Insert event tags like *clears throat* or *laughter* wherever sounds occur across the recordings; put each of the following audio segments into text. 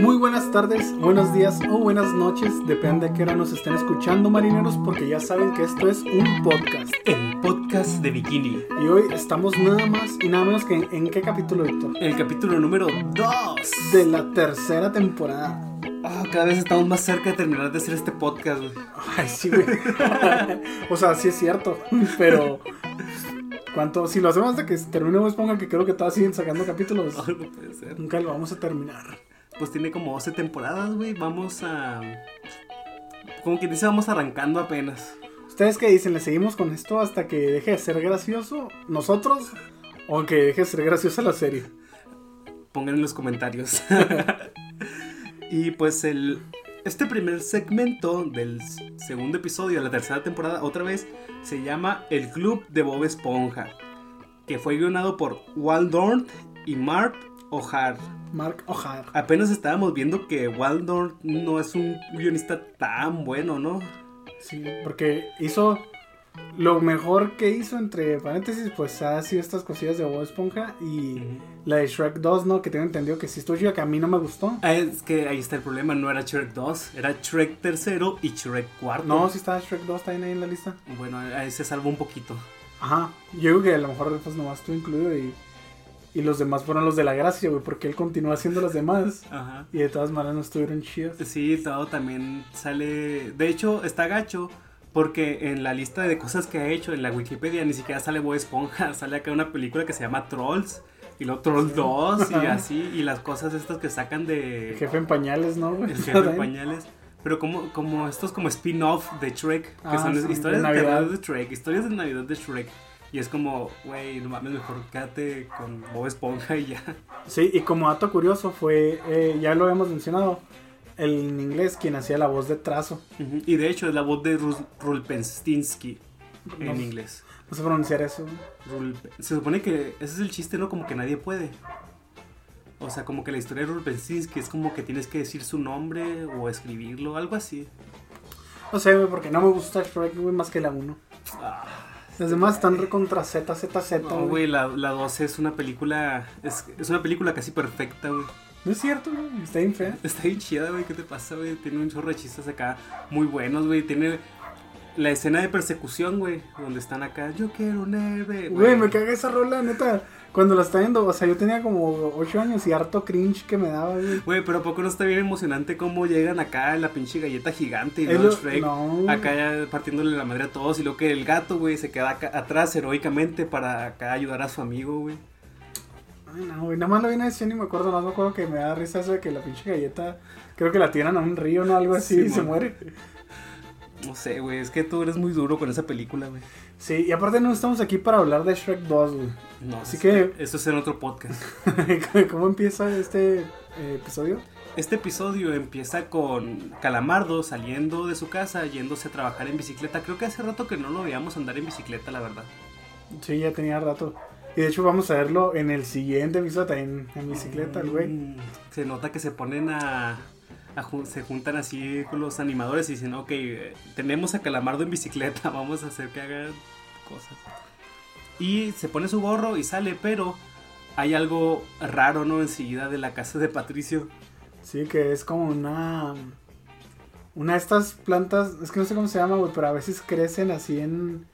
Muy buenas tardes, buenos días o buenas noches, depende de qué hora nos estén escuchando marineros, porque ya saben que esto es un podcast. El podcast de Bikini. Y hoy estamos nada más y nada menos que en, ¿en qué capítulo, Víctor? El capítulo número 2. De la tercera temporada. Ah, cada vez estamos más cerca de terminar de hacer este podcast, güey. Ay, sí, güey. o sea, sí es cierto, pero... ¿Cuánto? Si lo hacemos hasta que termine Bob Esponja, que creo que todas siguen sacando capítulos, no puede ser. nunca lo vamos a terminar. Pues tiene como 12 temporadas, güey. Vamos a. Como que dice, vamos arrancando apenas. ¿Ustedes qué dicen? ¿Le seguimos con esto hasta que deje de ser gracioso nosotros? ¿O que deje de ser graciosa la serie? Pongan en los comentarios. *laughs* y pues el. Este primer segmento del segundo episodio de la tercera temporada, otra vez, se llama El Club de Bob Esponja. Que fue guionado por Waldorn y Mark O'Hare. Mark O'Hare. Apenas estábamos viendo que Waldorn no es un guionista tan bueno, ¿no? Sí, porque hizo lo mejor que hizo, entre paréntesis, pues ha sido estas cosillas de Bob Esponja y la de Shrek 2, ¿no? Que tengo entendido que sí estuvo chida, que a mí no me gustó. Ah, es que ahí está el problema, no era Shrek 2, era Shrek tercero y Shrek cuarto. No, sí está Shrek 2, está ahí en la lista. Bueno, ahí se salvó un poquito. Ajá, yo digo que a lo mejor pues nomás estuvo incluido y, y los demás fueron los de la gracia, güey, porque él continúa haciendo los demás. Ajá. Y de todas maneras no estuvieron chidas. Sí, todo también sale. De hecho, está gacho. Porque en la lista de cosas que ha hecho en la Wikipedia ni siquiera sale Bob Esponja. *laughs* Sale acá una película que se llama Trolls. Y luego Trolls 2 y así. Y las cosas estas que sacan de. El jefe en pañales, ¿no, güey? El *laughs* jefe en pañales. Pero como, como estos como spin-off de Shrek. Que Ah, son sí, historias de, Navidad. de Shrek. Historias de Navidad de Shrek. Y es como, güey, no mames, mejor quédate con Bob Esponja y ya. Sí, y como dato curioso fue, eh, ya lo hemos mencionado, el en inglés quien hacía la voz de Trazo. Y de hecho es la voz de Rulpenstinsky en No. inglés. No sé pronunciar eso. Rulpe- Se supone que ese es el chiste, ¿no? Como que nadie puede. O sea, como que la historia de Rulpenstinsky es como que tienes que decir su nombre o escribirlo, algo así. No sé, güey, porque no me gusta Shrek, güey, más que la 1. Ah, Las demás están recontra Z, Z, Z, no, güey, la, la 12 es una película. Es, es una película casi perfecta, güey. No es cierto, güey, está bien fea. Está bien chida, güey. ¿Qué te pasa, güey? Tiene un chorro de chistes acá muy buenos, güey. Tiene la escena de persecución, güey. Donde están acá. Yo quiero un héroe. Güey, me caga esa rola, neta. Cuando la está viendo, o sea, yo tenía como 8 años y harto cringe que me daba, güey. Güey, pero ¿a poco no está bien emocionante cómo llegan acá la pinche galleta gigante y Es luego lo- Shrek no. acá ya partiéndole la madre a todos y luego que el gato, güey, se queda acá atrás heroicamente para acá ayudar a su amigo, güey. Ay, no, güey, nada más la vi una vez y ni me acuerdo, nada más me acuerdo que me da risa eso de que la pinche galleta, creo que la tiran a un río, ¿no? Algo así Sí, y se muere. No sé, güey, es que tú eres muy duro con esa película, güey. Sí, y aparte no estamos aquí para hablar de Shrek 2, güey. No, Así es- que- Eso es en otro podcast. *laughs* ¿Cómo empieza este eh, episodio? Este episodio empieza con Calamardo saliendo de su casa, yéndose a trabajar en bicicleta. Creo que hace rato que no lo veíamos andar en bicicleta, la verdad. Sí, ya tenía rato. Y de hecho vamos a verlo en el siguiente episodio también en bicicleta, el güey. Mm, Se nota que se ponen a, a se juntan así con los animadores y dicen, ok, tenemos a Calamardo en bicicleta, *laughs* vamos a hacer que haga cosas. Y se pone su gorro y sale, pero hay algo raro, ¿no? Enseguida de la casa de Patricio. Sí, que es como una... Una de estas plantas, es que no sé cómo se llama, güey, pero a veces crecen así en...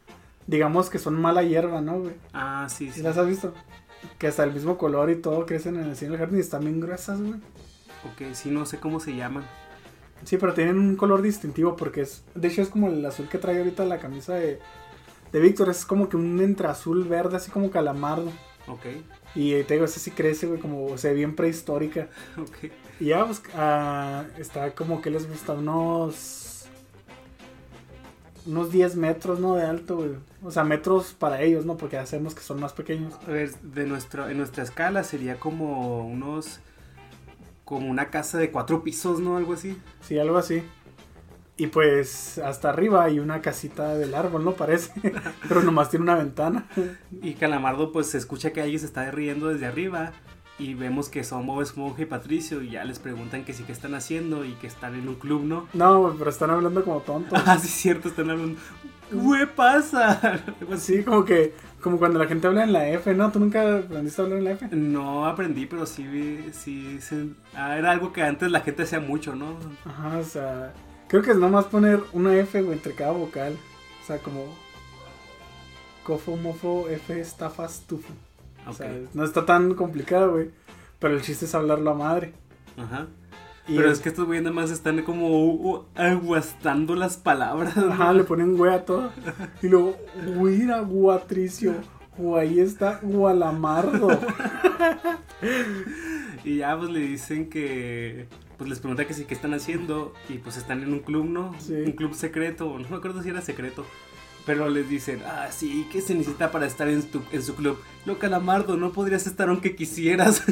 Digamos que son mala hierba, ¿no, güey? Ah, sí, ¿Sí las has visto? Que hasta el mismo color y todo crecen en el jardín y están bien gruesas, güey. Ok, sí, no sé cómo se llaman. Sí, pero tienen un color distintivo porque es... De hecho es como el azul que trae ahorita la camisa de... De Víctor, es como que un entre azul verde, así como calamardo. Ok, Y eh, te digo, ese sí crece, güey, como se ve bien prehistórica. *laughs* ok. Y ya, pues, ah, está como que les gusta unos. Unos 10 metros, ¿no? De alto, güey. O sea, metros para ellos, ¿no? Porque hacemos que son más pequeños. A ver, de nuestro, en nuestra escala sería como unos... Como una casa de cuatro pisos, ¿no? Algo así. Sí, algo así. Y pues, hasta arriba hay una casita del árbol, ¿no? Parece. *laughs* Pero nomás tiene una ventana. Y Calamardo pues se escucha que alguien se está riendo desde arriba y vemos que son Bob Esponja y Patricio y ya les preguntan que sí que están haciendo y que están en un club, ¿no? No, pero están hablando como tontos. *laughs* Ah, sí es cierto, están hablando. ¿Qué pasa? *laughs* Sí, como que, Como cuando la gente habla en la F, ¿no? ¿Tú nunca aprendiste a hablar en la F? No aprendí, pero sí, vi- sí, se- ah, era algo que antes la gente hacía mucho, ¿no? Ajá, o sea, creo que es nomás poner una F, güey, entre cada vocal. O sea, como cofo, mofo, F, estafas, tufo. O Ok. sea, no está tan complicado, güey. Pero el chiste es hablarlo a madre. Ajá. Y Pero es que estos güeyes nada más están como uh, aguastando las palabras. ¿no? Ajá, le ponen güey a todo. Y luego, güira, guatricio. O ahí está Gualamardo. *laughs* Y ya pues le dicen que pues les pregunta que sí, qué están haciendo y pues están en un club, ¿no? Sí. Un club secreto, no me acuerdo si era secreto. Pero les dicen, ah, sí, ¿qué se necesita para estar en, tu- en su club? Lo calamardo, no podrías estar aunque quisieras.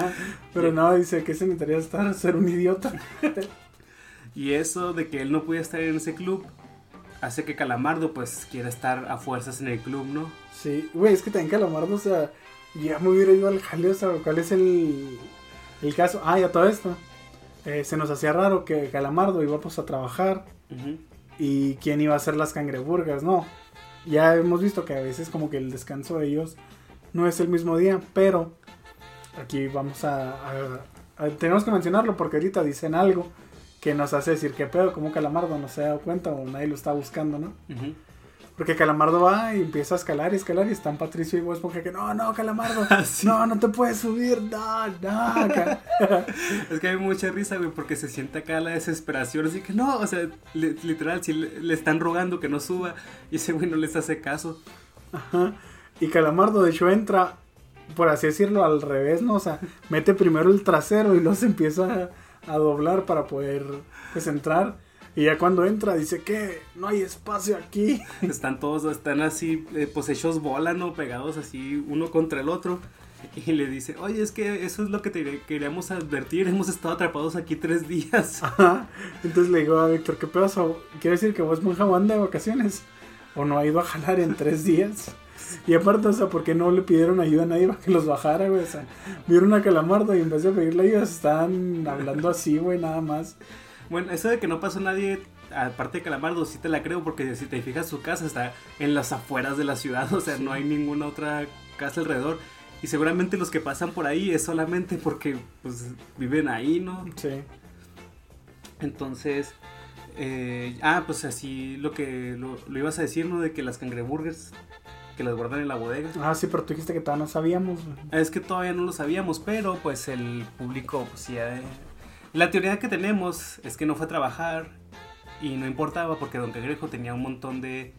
*laughs* Pero no, dice que se necesitaría estar, ser un idiota. *laughs* y eso de que él no puede estar en ese club hace que Calamardo pues quiera estar a fuerzas en el club, ¿no? Sí, güey, es que también Calamardo, o sea, ya me hubiera ido al jale, o sea, ¿cuál es el, el caso? Ah, ya todo esto. Eh, se nos hacía raro que Calamardo iba pues a trabajar Ujú. Y quién iba a hacer las cangreburgas, no. Ya hemos visto que a veces como que el descanso de ellos no es el mismo día, pero aquí vamos a, a- tenemos que mencionarlo porque ahorita dicen algo que nos hace decir que pedo, como Calamardo no se ha dado cuenta o nadie lo está buscando, ¿no? Ujú. Porque Calamardo va y empieza a escalar y escalar y están Patricio y Bob Esponja que no, no, Calamardo, *laughs* sí. no, no te puedes subir, no, no. ca-". *laughs* Es que hay mucha risa, güey, porque se siente acá la desesperación, así que no, o sea, li- literal, si le, le están rogando que no suba y ese güey no les hace caso. Ajá. Y Calamardo de hecho entra, por así decirlo, al revés, ¿no? O sea, mete primero el trasero y luego *laughs* se empieza a, a doblar para poder, pues, entrar. Y ya cuando entra dice que no hay espacio aquí. *laughs* Están todos, están así, eh, pues hechos bola, ¿no? Pegados así uno contra el otro. *laughs* Y le dice, oye, es que eso es lo que te queríamos advertir, hemos estado atrapados aquí tres días. *laughs* Ajá. Entonces le digo a Víctor, ¿qué pedazo? ¿Quiere decir que vos anda de vacaciones? ¿O no ha ido a jalar en tres días? Y aparte, o sea, ¿por qué no le pidieron ayuda a nadie para que los bajara, güey? O sea, vieron a Calamardo y en vez de pedirle ayuda estaban hablando así, güey, nada más. Bueno, eso de que no pasó nadie, aparte de Calamardo, sí te la creo, porque si te fijas, su casa está en las afueras de la ciudad, o sea, no hay ninguna otra casa alrededor. Y seguramente los que pasan por ahí es solamente porque pues viven ahí, ¿no? Sí. Entonces, eh, ah, pues así lo que lo, lo ibas a decir, ¿no? De que las cangreburgers, que las guardan en la bodega. Ah, sí, pero tú dijiste que todavía no sabíamos. Es que todavía no lo sabíamos, pero pues el público, pues ya... La teoría que tenemos es que no fue a trabajar y no importaba porque Don Cangrejo tenía un montón de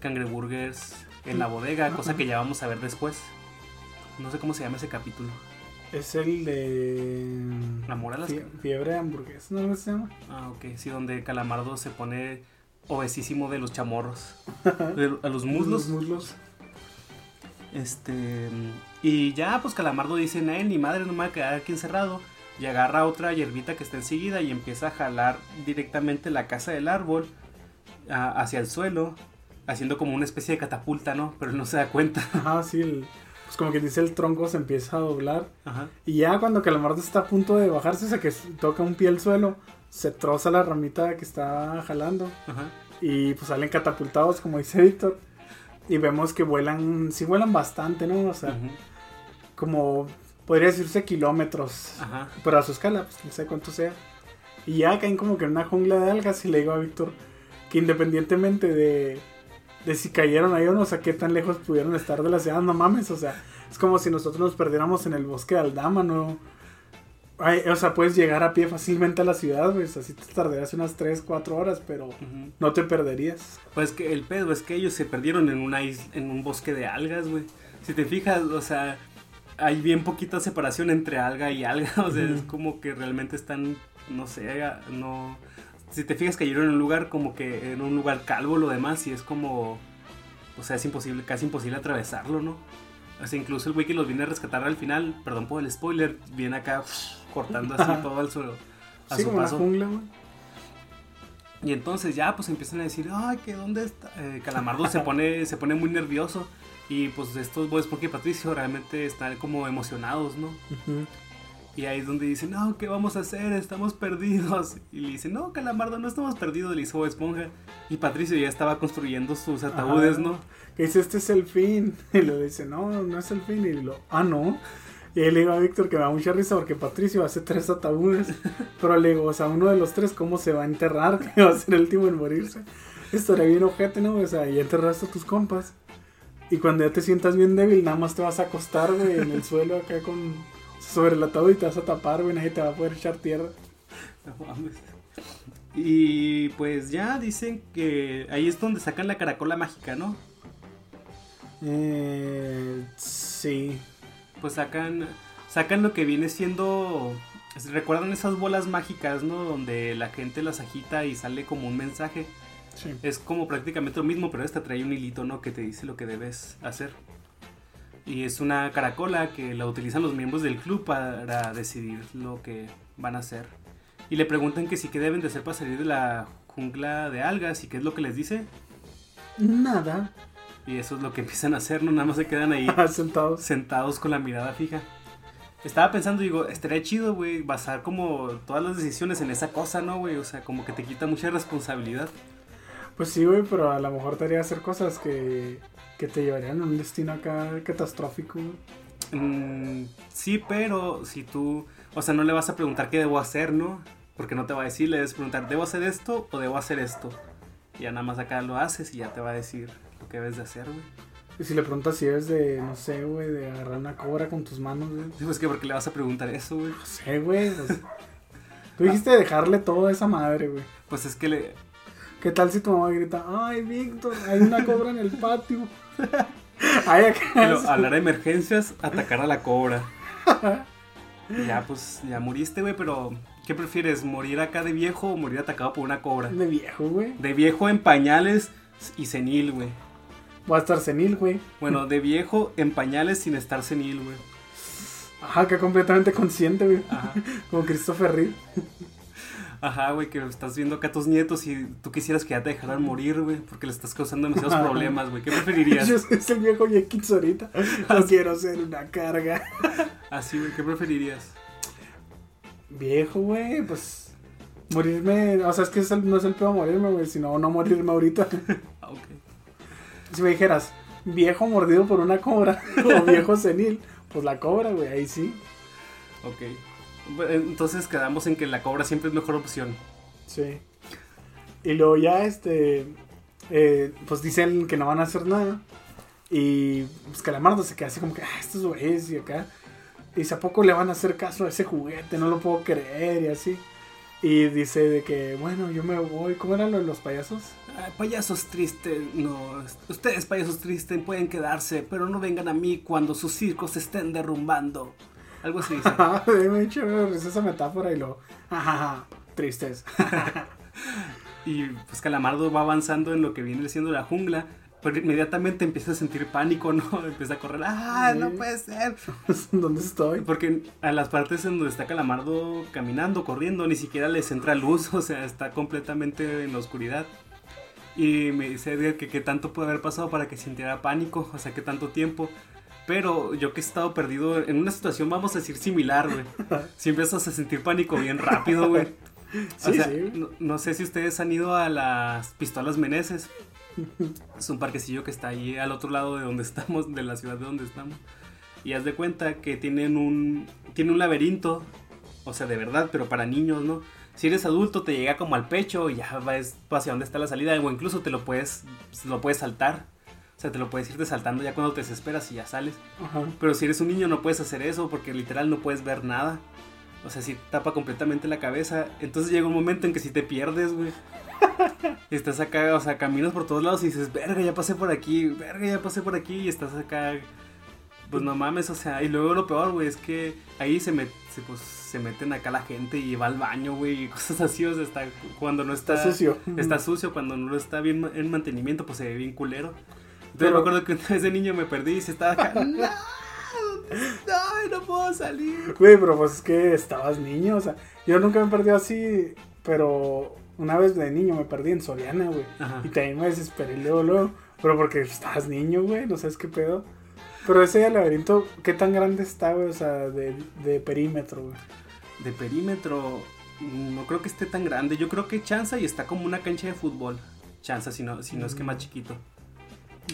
cangreburgers en la bodega, cosa que ya vamos a ver después. No sé cómo se llama ese capítulo. Es el de... Amor a las... Fie- Fiebre de hamburguesas, ¿no ¿Cómo se llama? Ah, ok, sí, donde Calamardo se pone obesísimo de los chamorros. De- a los muslos. Los muslos. Este. Y ya, pues Calamardo dice: "Nah, ni madre, no me voy a quedar aquí encerrado. Y agarra otra hierbita que está enseguida y empieza a jalar directamente la casa del árbol a- hacia el suelo, haciendo como una especie de catapulta, ¿no? Pero él no se da cuenta. *laughs* Ajá, sí, el- pues como que dice el tronco se empieza a doblar. Ajá. Y ya cuando Calamardo está a punto de bajarse, o sea que toca un pie al suelo, se troza la ramita que está jalando. Ajá. Y pues salen catapultados, como dice Víctor. Y vemos que vuelan, sí vuelan bastante, ¿no? O sea, como podría decirse kilómetros. Ajá. Pero a su escala, pues no sé cuánto sea. Y ya caen como que en una jungla de algas y le digo a Víctor que independientemente de, de si cayeron ahí o no, o sea, qué tan lejos pudieron estar de la ciudad, no mames, o sea, es como si nosotros nos perdiéramos en el bosque de Aldama, ¿no? Ay, o sea, puedes llegar a pie fácilmente a la ciudad, pues así te tardarías unas 3, 4 horas, pero ujú. no te perderías. Pues que el pedo es que ellos se perdieron en una is- en un bosque de algas, güey. Si te fijas, o sea, hay bien poquita separación entre alga y alga, *laughs* o sea, es como que realmente están, no sé, no... Si te fijas cayeron en un lugar como que en un lugar calvo lo demás y es como, o sea, es imposible, casi imposible atravesarlo, ¿no? O sea, incluso el güey que los viene a rescatar al final, perdón por el spoiler, viene acá *laughs* cortando así todo al suelo. A Sí, su como paso. jungla. Y entonces ya pues empiezan a decir, ay, que dónde está. Eh, Calamardo se pone, se pone muy nervioso. Y pues estos boys, porque Patricio realmente están como emocionados, ¿no? Ujú. Y ahí es donde dicen, no, ¿qué vamos a hacer? Estamos perdidos. *laughs* Y le dicen, no, Calamardo, no estamos perdidos, le hizo Esponja. Y Patricio ya estaba construyendo sus ataúdes, Ajá. ¿no? Que dice, este es el fin. *laughs* Y le dice, no, no es el fin. Y lo, ah, no. Y ahí le digo a Víctor que me da mucha risa porque Patricio hace tres ataúdes. *laughs* Pero le digo, o sea, uno de los tres, ¿cómo se va a enterrar? Que va a ser el último en morirse. Estaría bien ojete, ¿no? O sea, ya enterraste a tus compas. Y cuando ya te sientas bien débil, nada más te vas a acostar, güey, en el suelo acá con... Sobre el ataúd y te vas a tapar, güey, nadie te va a poder echar tierra. No mames. Y pues ya dicen que ahí es donde sacan la caracola mágica, ¿no? Eh, sí. Pues sacan sacan lo que viene siendo recuerdan esas bolas mágicas, ¿no? Donde la gente las agita y sale como un mensaje. Sí. Es como prácticamente lo mismo, pero esta trae un hilito, ¿no? Que te dice lo que debes hacer. Y es una caracola que la utilizan los miembros del club para decidir lo que van a hacer. Y le preguntan que sí que deben de hacer para salir de la jungla de algas y qué es lo que les dice. Nada. Y eso es lo que *laughs* empiezan a hacer, ¿no? Nada más se quedan ahí *laughs* Sentados. sentados con la mirada fija. Estaba pensando, digo, estaría chido, güey, basar como todas las decisiones en esa cosa, ¿no, güey? O sea, como que te quita mucha responsabilidad. Pues sí, güey, pero a lo mejor te haría hacer cosas que, que te llevarían a un destino acá catastrófico. Mm, sí, pero si tú, o sea, no le vas a preguntar qué debo hacer, ¿no? Porque no te va a decir, le debes preguntar, ¿debo hacer esto o debo hacer esto? Y ya nada más acá lo haces y ya te va a decir lo que debes de hacer, güey. Y si le preguntas si eres de, no sé, güey, de agarrar una cobra con tus manos, güey. Digo, es que porque le vas a preguntar eso, güey. No sé, güey. pues, *laughs* tú dijiste dejarle todo a esa madre, güey. Pues es que le, ¿Qué tal si tu mamá grita, ay, Víctor, hay una cobra en el patio? *laughs* Ay. Pero hablar de emergencias, atacar a la cobra. *laughs* Ya, pues, ya muriste, güey, pero ¿qué prefieres? ¿Morir acá de viejo o morir atacado por una cobra? De viejo, güey. De viejo en pañales y senil, güey. Voy a estar senil, güey. Bueno, *laughs* de viejo en pañales sin estar senil, güey. Ajá, que completamente consciente, güey. Ajá. Como Christopher Reeve. Ajá, güey, que estás viendo acá a tus nietos y tú quisieras que ya te dejaran morir, güey, porque le estás causando *laughs* demasiados problemas, güey. ¿Qué preferirías? Yo soy el viejo Jenkins ahorita. *laughs* No quiero ser una carga. Así, güey, ¿qué preferirías? Viejo, güey, pues. Morirme. O sea, es que es el- no es el peor morirme, güey, sino no morirme ahorita. *laughs* Ah, ok. Si me dijeras, viejo mordido por una cobra o viejo senil, pues la cobra, güey, ahí sí. Ok. Bueno, Entonces quedamos en que la cobra siempre es mejor opción. Sí. Y luego ya, este. eh, pues dicen que no van a hacer nada. Y pues Calamardo se queda así como que, ah, estos güeyes y acá. Y dice, ¿a poco le van a hacer caso a ese juguete? No lo puedo creer y así. Y dice de que, bueno, yo me voy. ¿Cómo era lo de los payasos? Ay, payasos tristes, no. Ustedes, payasos tristes, pueden quedarse, pero no vengan a mí cuando sus circos se estén derrumbando. Algo así dice. *laughs* Me he hecho esa metáfora y lo. Tristes. *laughs* Y pues Calamardo va avanzando en lo que viene siendo la jungla. Pero inmediatamente empieza a sentir pánico, ¿no? *laughs* Empieza a correr. ¡Ah, no puede ser! ¿Dónde estoy? Porque a las partes en donde está Calamardo caminando, corriendo, ni siquiera les entra luz, o sea, está completamente en la oscuridad. Y me dice Edgar que qué tanto puede haber pasado para que sintiera pánico, o sea, qué tanto tiempo. Pero yo que he estado perdido en una situación, vamos a decir, similar, güey. *laughs* Si empiezas a sentir pánico bien rápido, güey. *laughs* O sea, sí. no, no sé si ustedes han ido a las pistolas Meneses. *laughs* Es un parquecillo que está ahí al otro lado de donde estamos, de la ciudad de donde estamos. Y haz de cuenta que tienen un, tiene un laberinto, o sea, de verdad, pero para niños, ¿no? Si eres adulto te llega como al pecho y ya vas hacia dónde está la salida, o incluso te lo puedes, lo puedes saltar. O sea, te lo puedes irte saltando ya cuando te desesperas y ya sales. Ajá. Pero si eres un niño no puedes hacer eso porque literal no puedes ver nada. O sea, si tapa completamente la cabeza. Entonces llega un momento en que si te pierdes, güey. *laughs* Estás acá, o sea, caminas por todos lados y dices, verga, ya pasé por aquí, verga, ya pasé por aquí. Y estás acá, pues no mames, o sea. Y luego lo peor, güey, es que ahí se, met, se, pues, se meten acá la gente y va al baño, güey, y *laughs* cosas así. O sea, está, cuando no está, Está sucio. Está sucio, cuando no está bien en mantenimiento, pues se ve bien culero. Entonces Pero- me acuerdo que una vez de niño me perdí y se estaba acá. ¡No! ¡Ay, no puedo salir! Güey, pero pues es que estabas niño, o sea, yo nunca me perdí así, pero una vez de niño me perdí en Soriana, güey. Y también me desesperé luego, luego. Pero porque estabas niño, güey, no sabes qué pedo. Pero ese laberinto, ¿qué tan grande está, güey? O sea, de, de perímetro, güey. De perímetro, no creo que esté tan grande. Yo creo que chanza y está como una cancha de fútbol. Chanza, si no, si no es que más chiquito.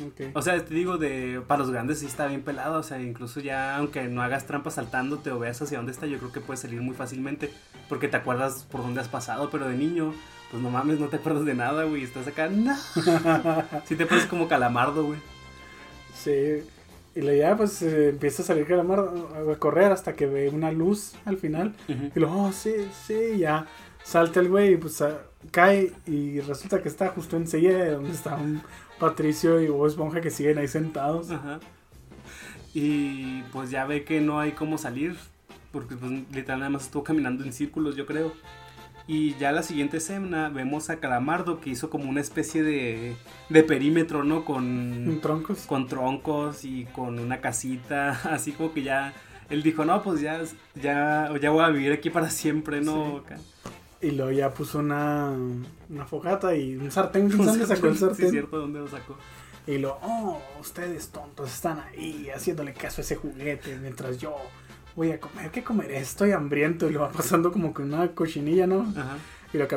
Ok. O sea, te digo, de para los grandes sí está bien pelado. O sea, incluso ya, aunque no hagas trampas saltándote o veas hacia dónde está, yo creo que puedes salir muy fácilmente. Porque te acuerdas por dónde has pasado, pero de niño, pues no mames, no te acuerdas de nada, güey. Estás acá, no. *laughs* Sí te pones como calamardo, güey. Sí. Y luego ya, pues eh, empieza a salir calamar a correr hasta que ve una luz al final. Y luego, oh, sí, sí, ya. Salta el güey y pues cae y resulta que está justo enseguida de donde está un Patricio y Bob Esponja que siguen ahí sentados. Ajá. Y pues ya ve que no hay cómo salir. Porque pues literal nada más estuvo caminando en círculos, yo creo. Y ya la siguiente escena vemos a Calamardo que hizo como una especie de, de perímetro, ¿no? Con, troncos. con troncos y con una casita. *laughs* Así como que ya... Él dijo, no, pues ya, ya, ya voy a vivir aquí para siempre, ¿no? Y luego ya puso una, una fogata y un sartén. *laughs* ¿Dónde sacó el Sí, sartén? cierto, ¿dónde lo sacó? Y lo, oh, ustedes tontos están ahí haciéndole caso a ese juguete mientras yo voy a comer. ¿Qué comeré? Estoy hambriento. Y lo va pasando como con una cochinilla, ¿no? Ajá. Y lo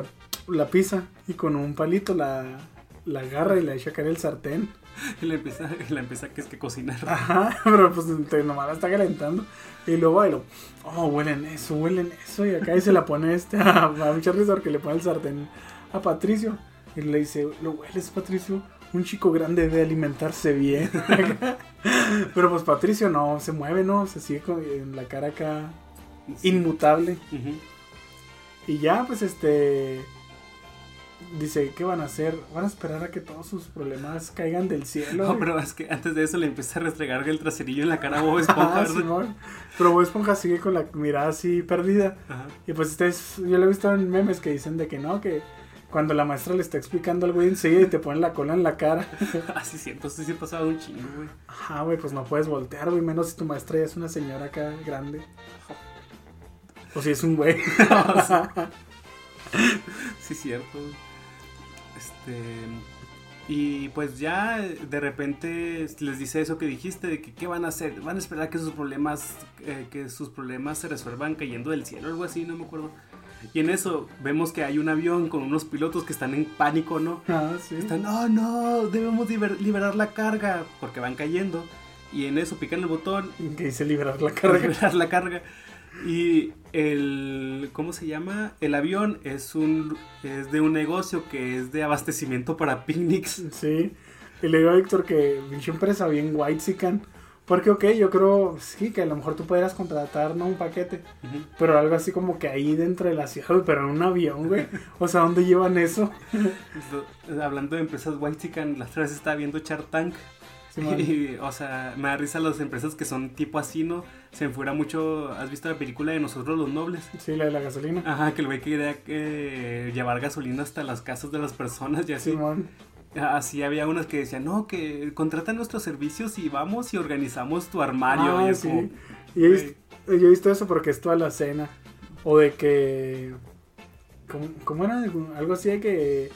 la pisa y con un palito la, la agarra y le echa a caer el sartén. *laughs* Y le empieza, empieza que es que cocinar. Ajá, *laughs* pero pues nomás la está calentando. Y luego bailo, oh, huelen eso, huelen eso. Y acá y se la pone este *laughs* a, a mucha risa porque le pone el sartén a Patricio. Y le dice, ¿lo hueles, Patricio? Un chico grande debe alimentarse bien. pero pues Patricio no se mueve, ¿no? Se sigue con en la cara acá inmutable. Y ya, pues este. Dice, ¿qué van a hacer? Van a esperar a que todos sus problemas caigan del cielo. No, pero es que antes de eso le empieza a restregar el traserillo en la cara a Bob Esponja, Ah. Pero Bob Esponja sigue con la mirada así perdida. Ajá. Y pues ustedes, yo lo he visto en memes que dicen de que no, que cuando la maestra le está explicando algo y enseguida y te ponen la cola en la cara. *laughs* Así siento, sí, sí pasaba un chingo, güey. Ajá, güey, pues no puedes voltear, güey, menos si tu maestra ya es una señora acá grande. O si es un güey. *laughs* *laughs* Sí, cierto. Este. Y pues ya de repente les dice eso que dijiste, de que qué van a hacer, van a esperar que sus problemas, eh, que sus problemas se resuelvan cayendo del cielo, algo así, no me acuerdo. Y en eso vemos que hay un avión con unos pilotos que están en pánico, ¿no? ah, sí. Están, no, no, debemos liber- liberar la carga, porque van cayendo. Y en eso pican el botón Que dice liberar la *laughs* carga. liberar la carga. Y el, ¿cómo se llama? El avión es un, es de un negocio que es de abastecimiento para picnics. Sí. Y le digo a Víctor que pinche empresa bien white Porque, ok, yo creo, sí, que a lo mejor tú podrías contratar, ¿no? Un paquete. Pero algo así como que ahí dentro de la ciudad, pero en un avión, güey. *laughs* O sea, ¿dónde llevan eso? Hablando de empresas white la otra vez estaba viendo Shark Tank. *laughs* Y, o sea, me da risa las empresas que son tipo así, ¿no? Se me fuera mucho. ¿Has visto la película de Nosotros los Nobles? Sí, la de la gasolina. Ajá, que el güey quería eh, llevar gasolina hasta las casas de las personas y así. Simón. Así había unas que decían, no, que contrata nuestros servicios y vamos y organizamos tu armario. Ah, y sí. como, Y he visto, yo he visto eso porque es toda la cena. O de que. ¿Cómo, cómo era? Algo así de que.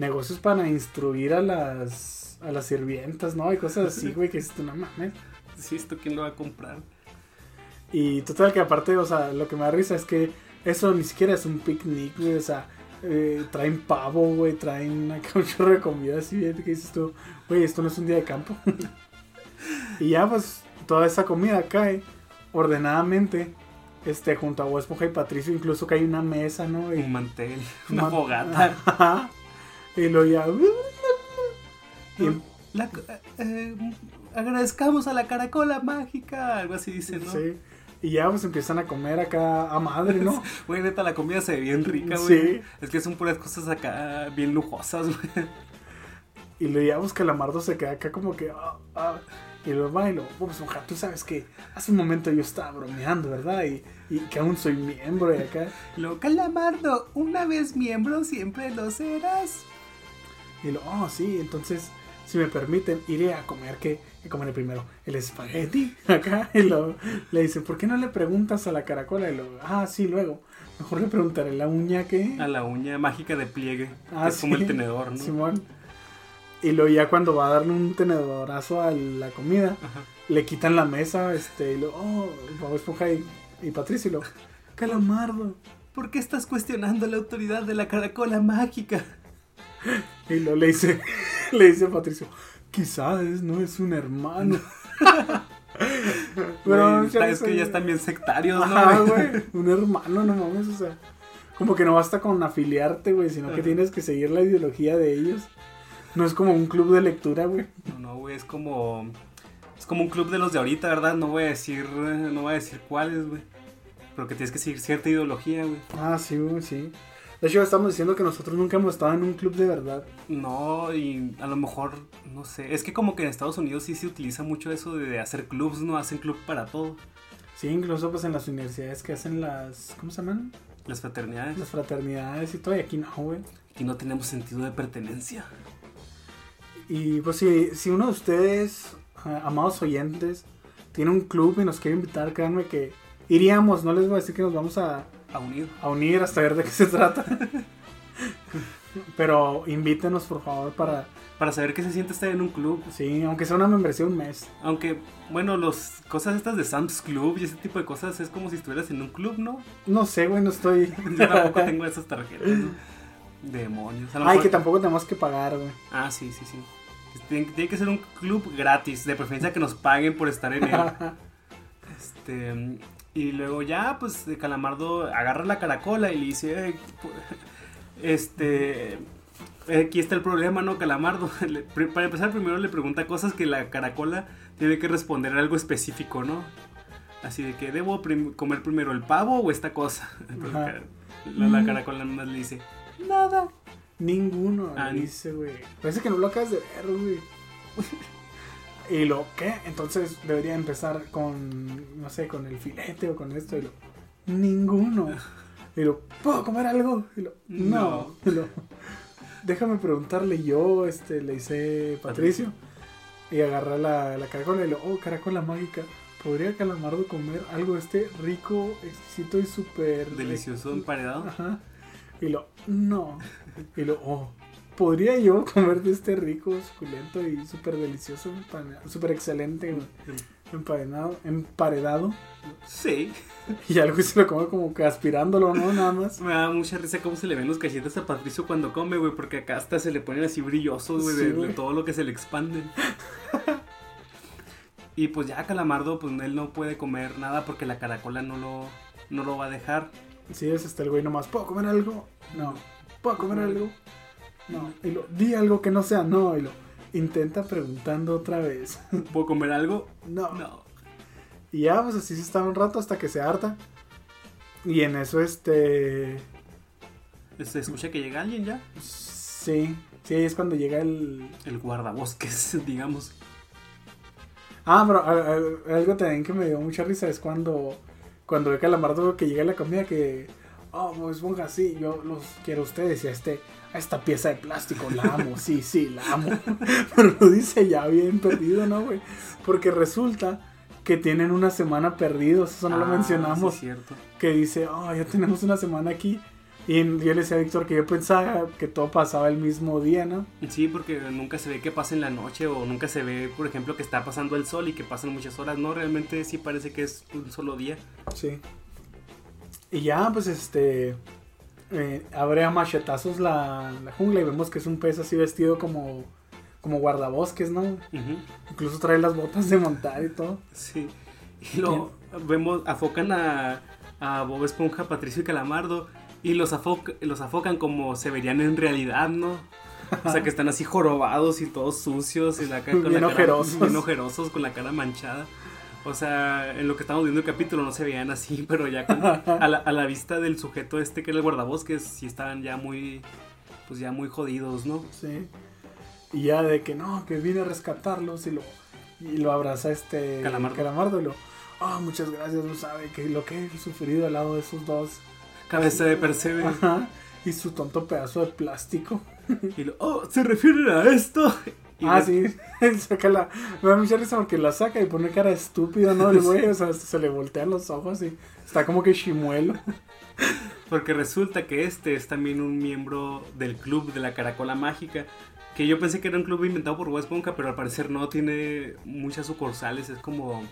Negocios para instruir a las. A las sirvientas, ¿no? Y cosas así, *laughs* güey, que es no mames. sí, ¿esto quién lo va a comprar? Y total que aparte, o sea, lo que me da risa es que eso ni siquiera es un picnic, güey, o sea, eh, traen pavo, güey, traen acá *laughs* un chorro de comida así, bien, que dices tú, güey, esto no es un día de campo. *laughs* y ya, pues, toda esa comida cae ordenadamente, este, junto a Esponja y Patricio, incluso cae una mesa, ¿no? Y, Un mantel, una fogata. Ajá. Y lo ya... y- La- eh, agradezcamos a la caracola mágica, algo así dicen, ¿no? sí. Y ya, pues, empiezan a comer acá a madre, ¿no? *laughs* Güey, neta, la comida se ve bien rica, güey. Sí. Es que son puras cosas acá bien lujosas, güey. Y luego ya pues Calamardo se queda acá como que... ah, ah, y luego va y lo... Bob Esponja, tú sabes que hace un momento yo estaba bromeando, ¿verdad? Y, y que aún soy miembro de acá. Y luego, Calamardo, una vez miembro, siempre lo serás. Y lo, oh, sí, entonces, si me permiten, iré a comer, ¿qué, qué comeré primero? El espagueti, *laughs* acá. Y lo, le dice, ¿por qué no le preguntas a la caracola? Y lo, ah, sí, luego. Mejor le preguntaré la uña que... A la uña mágica de pliegue, Ah, que es como sí. el tenedor, ¿no? Simón. Y luego ya cuando va a darle un tenedorazo a la comida, Ajá. le quitan la mesa, este, y luego, oh, Bob Esponja y, y Patricio, y luego, calamardo. ¿Por qué estás cuestionando la autoridad de la caracola mágica? Y luego le dice, *laughs* le dice a Patricio, quizás no es un hermano. *laughs* Muchas es que ya están bien sectarios, ¿no? Ajá, güey? Un hermano, no mames, o sea. Como que no basta con afiliarte, güey, sino que tienes que seguir la ideología de ellos. No es como un club de lectura, güey. No, no, güey, es como. Es como un club de los de ahorita, ¿verdad? No voy a decir. No voy a decir cuáles, güey. Pero que tienes que seguir cierta ideología, güey. Ah, sí, güey, sí. De hecho, estamos diciendo que nosotros nunca hemos estado en un club de verdad. No, y a lo mejor, no sé. Es que como que en Estados Unidos sí se utiliza mucho eso de hacer clubs, ¿no? Hacen club para todo. Sí, incluso pues en las universidades que hacen las, ¿cómo se llaman? Las fraternidades. Las fraternidades y todo, y aquí no, güey. Aquí no tenemos sentido de pertenencia. Y pues si, si uno de ustedes, ah, amados oyentes, tiene un club y nos quiere invitar, créanme que iríamos, no les voy a decir que nos vamos a, A unir. a unir hasta ver de qué se trata. *laughs* Pero invítenos por favor para, Para saber qué se siente estar en un club. sí, aunque sea una membresía un mes. Aunque, bueno, los cosas estas de Sam's Club y ese tipo de cosas es como si estuvieras en un club, ¿no? No sé, güey, no estoy... *laughs* Yo tampoco tengo *laughs* esas tarjetas. ¿no? Demonios. Ay, mejor- que tampoco tenemos que pagar, güey. Ah, sí, sí, sí. Tiene, tiene que ser un club gratis, de preferencia que nos paguen por estar en él. Este, y luego ya, pues, de Calamardo agarra la caracola y le dice, "Ey, pu- *laughs* este, aquí está el problema, ¿no, Calamardo? *laughs* Para empezar, primero le pregunta cosas que la caracola tiene que responder algo específico, ¿no? Así de que, ¿debo prim- comer primero el pavo o esta cosa? *laughs* La, la Mm. caracola nomás le dice, Nada. Ninguno, Ah, dice, güey. Parece que no lo acabas de ver, güey. Y lo, ¿qué? Entonces debería empezar con, no sé, con el filete o con esto. Y lo, ninguno. Y lo, ¿puedo comer algo? Y lo, no. No. Y lo, déjame preguntarle yo, este, le hice Patricio. Y agarra la, la caracola y lo, oh, caracola mágica. ¿Podría Calamardo comer algo este rico, exquisito y súper... delicioso emparedado. Ajá. Y lo, no. Y lo, oh, ¿podría yo *laughs* comer de este rico, suculento y súper delicioso, súper excelente, güey, emparenado, emparedado? Sí. *laughs* Y algo se lo come como que aspirándolo, ¿no? Nada más. *laughs* Me da mucha risa cómo se le ven los cachetes a Patricio cuando come, güey, porque acá hasta se le ponen así brillosos, güey, Sí, de, todo lo que se le expanden. y pues ya Calamardo, pues él no puede comer nada porque la caracola no lo, no lo va a dejar. Sí, es este el güey nomás, ¿puedo comer algo? No. ¿Puedo comer algo? No. Y lo, di algo que no sea no. Y lo, intenta preguntando otra vez. *laughs* ¿Puedo comer algo? No. No. Y ya, pues así se está un rato hasta que se harta. Y en eso, este. Se escucha que llega alguien ya. Sí, sí, es cuando llega el. El guardabosques, *laughs* digamos. Ah, pero a- a- algo también que me dio mucha risa es cuando. Cuando ve Calamardo que llega la comida que. Oh, Bob Esponja, sí, yo los quiero a ustedes y a este. Esta pieza de plástico, la amo, sí, sí, la amo. *laughs* Pero lo dice ya bien perdido, ¿no, güey? Porque resulta que tienen una semana perdidos, eso no lo Ah, mencionamos. Sí, cierto. que dice, oh, ya tenemos una semana aquí. Y yo le decía a Víctor que yo pensaba que todo pasaba el mismo día, ¿no? Sí, porque nunca se ve que pasa en la noche o nunca se ve, por ejemplo, que está pasando el sol y que pasan muchas horas. No, realmente sí parece que es un solo día. Sí. Y ya, pues este. Eh, abre a machetazos la, la jungla y vemos que es un pez así vestido como. Como guardabosques, ¿no? Incluso trae las botas de montar y todo. Sí. Y luego vemos, afocan a, a Bob Esponja, Patricio y Calamardo. Y los, afoc- los afocan como se verían en realidad, ¿no? O sea, que están así jorobados y todos sucios y la cara *laughs* con Bien la cara ojerosos. bien ojerosos, con la cara manchada. O sea, en lo que estamos viendo el capítulo no se veían así, *laughs* pero ya con- a, la, a la vista del sujeto este que era el guardabosques, sí estaban ya muy, pues ya muy jodidos, ¿no? Sí. Y ya de que no, que viene a rescatarlos y lo, y lo abraza este Calamardo. y lo. Oh, muchas gracias, no sabe que lo que he sufrido al lado de esos dos. Cabeza de percebe. Ajá. Y su tonto pedazo de plástico. Y lo, oh, ¿se refieren a esto? Y ah, ves- sí. *laughs* saca la. Me da mucha risa porque la saca y pone cara de estúpido, ¿no? El güey, o sea, se le voltean los ojos y está como que chimuelo. Porque resulta que este es también un miembro del club de la Caracola Mágica. Que yo pensé que era un club inventado por Bob Esponja, pero al parecer no, tiene muchas sucursales. Es como,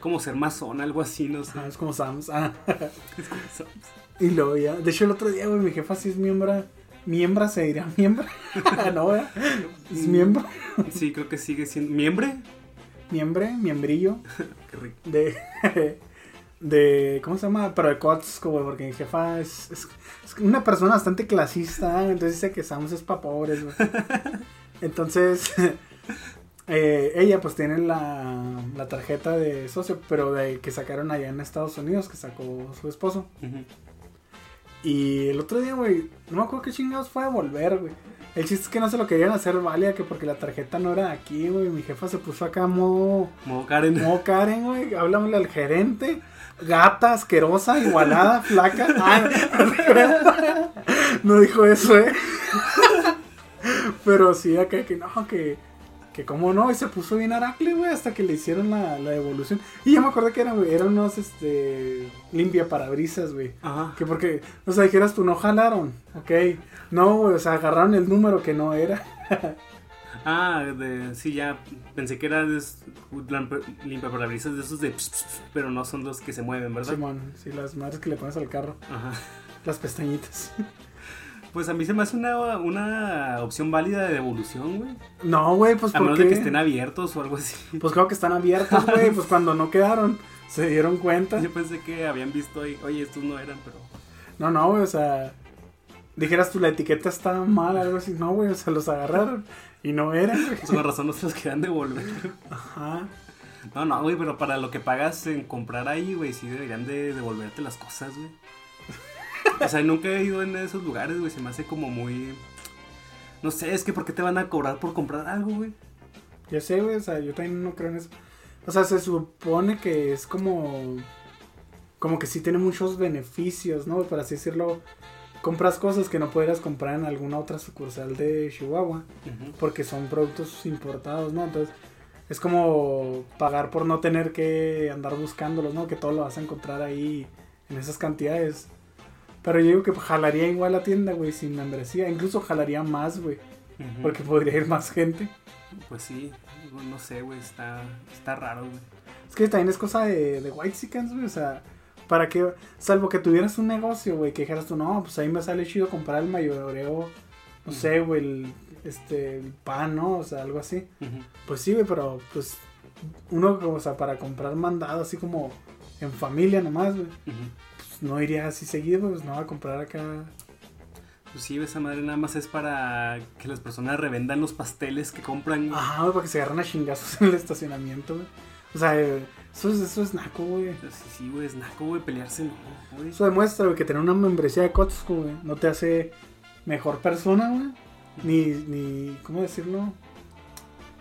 como ser masón, algo así, no sé. Ah, es como Sam's. Ah. *laughs* Es como Sam's. Y luego ya. De hecho, el otro día, güey, mi jefa sí es miembro. Miembra se dirá miembro. *laughs* no, ¿verdad? Es miembro. Sí, creo que sigue siendo. ¿Miembre? Miembre, miembrillo. *laughs* Qué rico. De. *laughs* De. ¿Cómo se llama? Pero de Kotsko, güey, porque mi jefa es, es, es una persona bastante clasista. ¿eh? Entonces dice que Sam's es para pobres, güey. Entonces. eh, ella, pues tiene la, la tarjeta de socio, pero de que sacaron allá en Estados Unidos, que sacó su esposo. Ujú. Y el otro día, güey, no me acuerdo qué chingados fue a volver, güey. El chiste es que no se lo querían hacer válida, que porque la tarjeta no era de aquí, güey. Mi jefa se puso acá modo, Modo Karen. modo Karen, güey. Háblamele al gerente. Gata, asquerosa, igualada, *laughs* flaca. Ah, *laughs* no dijo eso, eh. *laughs* Pero sí, acá que no, que, que cómo no. Y se puso bien aracle, güey, hasta que le hicieron la, la devolución. Y ya me acordé que eran, eran unos, este, limpia parabrisas, güey. Ajá. Que porque, o sea, dijeras tú, no jalaron, ok. No, güey, o sea, agarraron el número que no era. *laughs* Ah, de, sí, ya pensé que era de lamp- limpiaparabrisas de esos de ps, ps, ps, pero no son los que se mueven, ¿verdad? Simón, sí, las madres que le pones al carro, Ajá. las pestañitas. *laughs* Pues a mí se me hace una, una opción válida de devolución, güey. No, güey, pues A menos de que estén abiertos o algo así. Pues claro que están abiertos, *laughs* güey, pues cuando no quedaron, se dieron cuenta. Yo pensé que habían visto ahí, oye, estos no eran, pero... No, no, güey, o sea, dijeras tú, la etiqueta está mal, algo así. No, güey, o sea, los agarraron y no eran, güey. Pues con razón no se los querían devolver. Ajá. No, no, güey, pero para lo que pagas en comprar ahí, güey, sí deberían de devolverte las cosas, güey. O sea, nunca he ido en esos lugares, güey, se me hace como muy... No sé, es que ¿por qué te van a cobrar por comprar algo, güey? Ya sé, güey, o sea, yo también no creo en eso. O sea, se supone que es como. Como que sí tiene muchos beneficios, ¿no? Por así decirlo. Compras cosas que no podrías comprar en alguna otra sucursal de Chihuahua. Porque son productos importados, ¿no? Entonces, es como pagar por no tener que andar buscándolos, ¿no? Que todo lo vas a encontrar ahí en esas cantidades. Pero yo digo que jalaría igual la tienda, güey, sin membresía. Incluso jalaría más, güey. Porque podría ir más gente. Pues sí, no sé, güey, está, está raro, güey. Es que también es cosa de, de White Chickens, güey. O sea, para que, salvo que tuvieras un negocio, güey, que dijeras tú, no, pues ahí me sale chido comprar el mayoreo, no sé, güey, el, este, el pan, ¿no? O sea, algo así. Pues sí, güey, pero pues uno, o sea, para comprar mandado así como en familia nomás, güey, Ujú. Pues no iría así seguido, pues no va a comprar acá. Pues sí, esa madre nada más es para que las personas revendan los pasteles que compran. Ajá, güey, para que se agarren a chingazos en el estacionamiento, güey. O sea, eso es, eso es naco, güey. Sí, sí, güey, es naco, güey, pelearse no, güey. Eso demuestra, güey, que tener una membresía de Costco, güey, no te hace mejor persona, güey. Ni, ni, ¿cómo decirlo?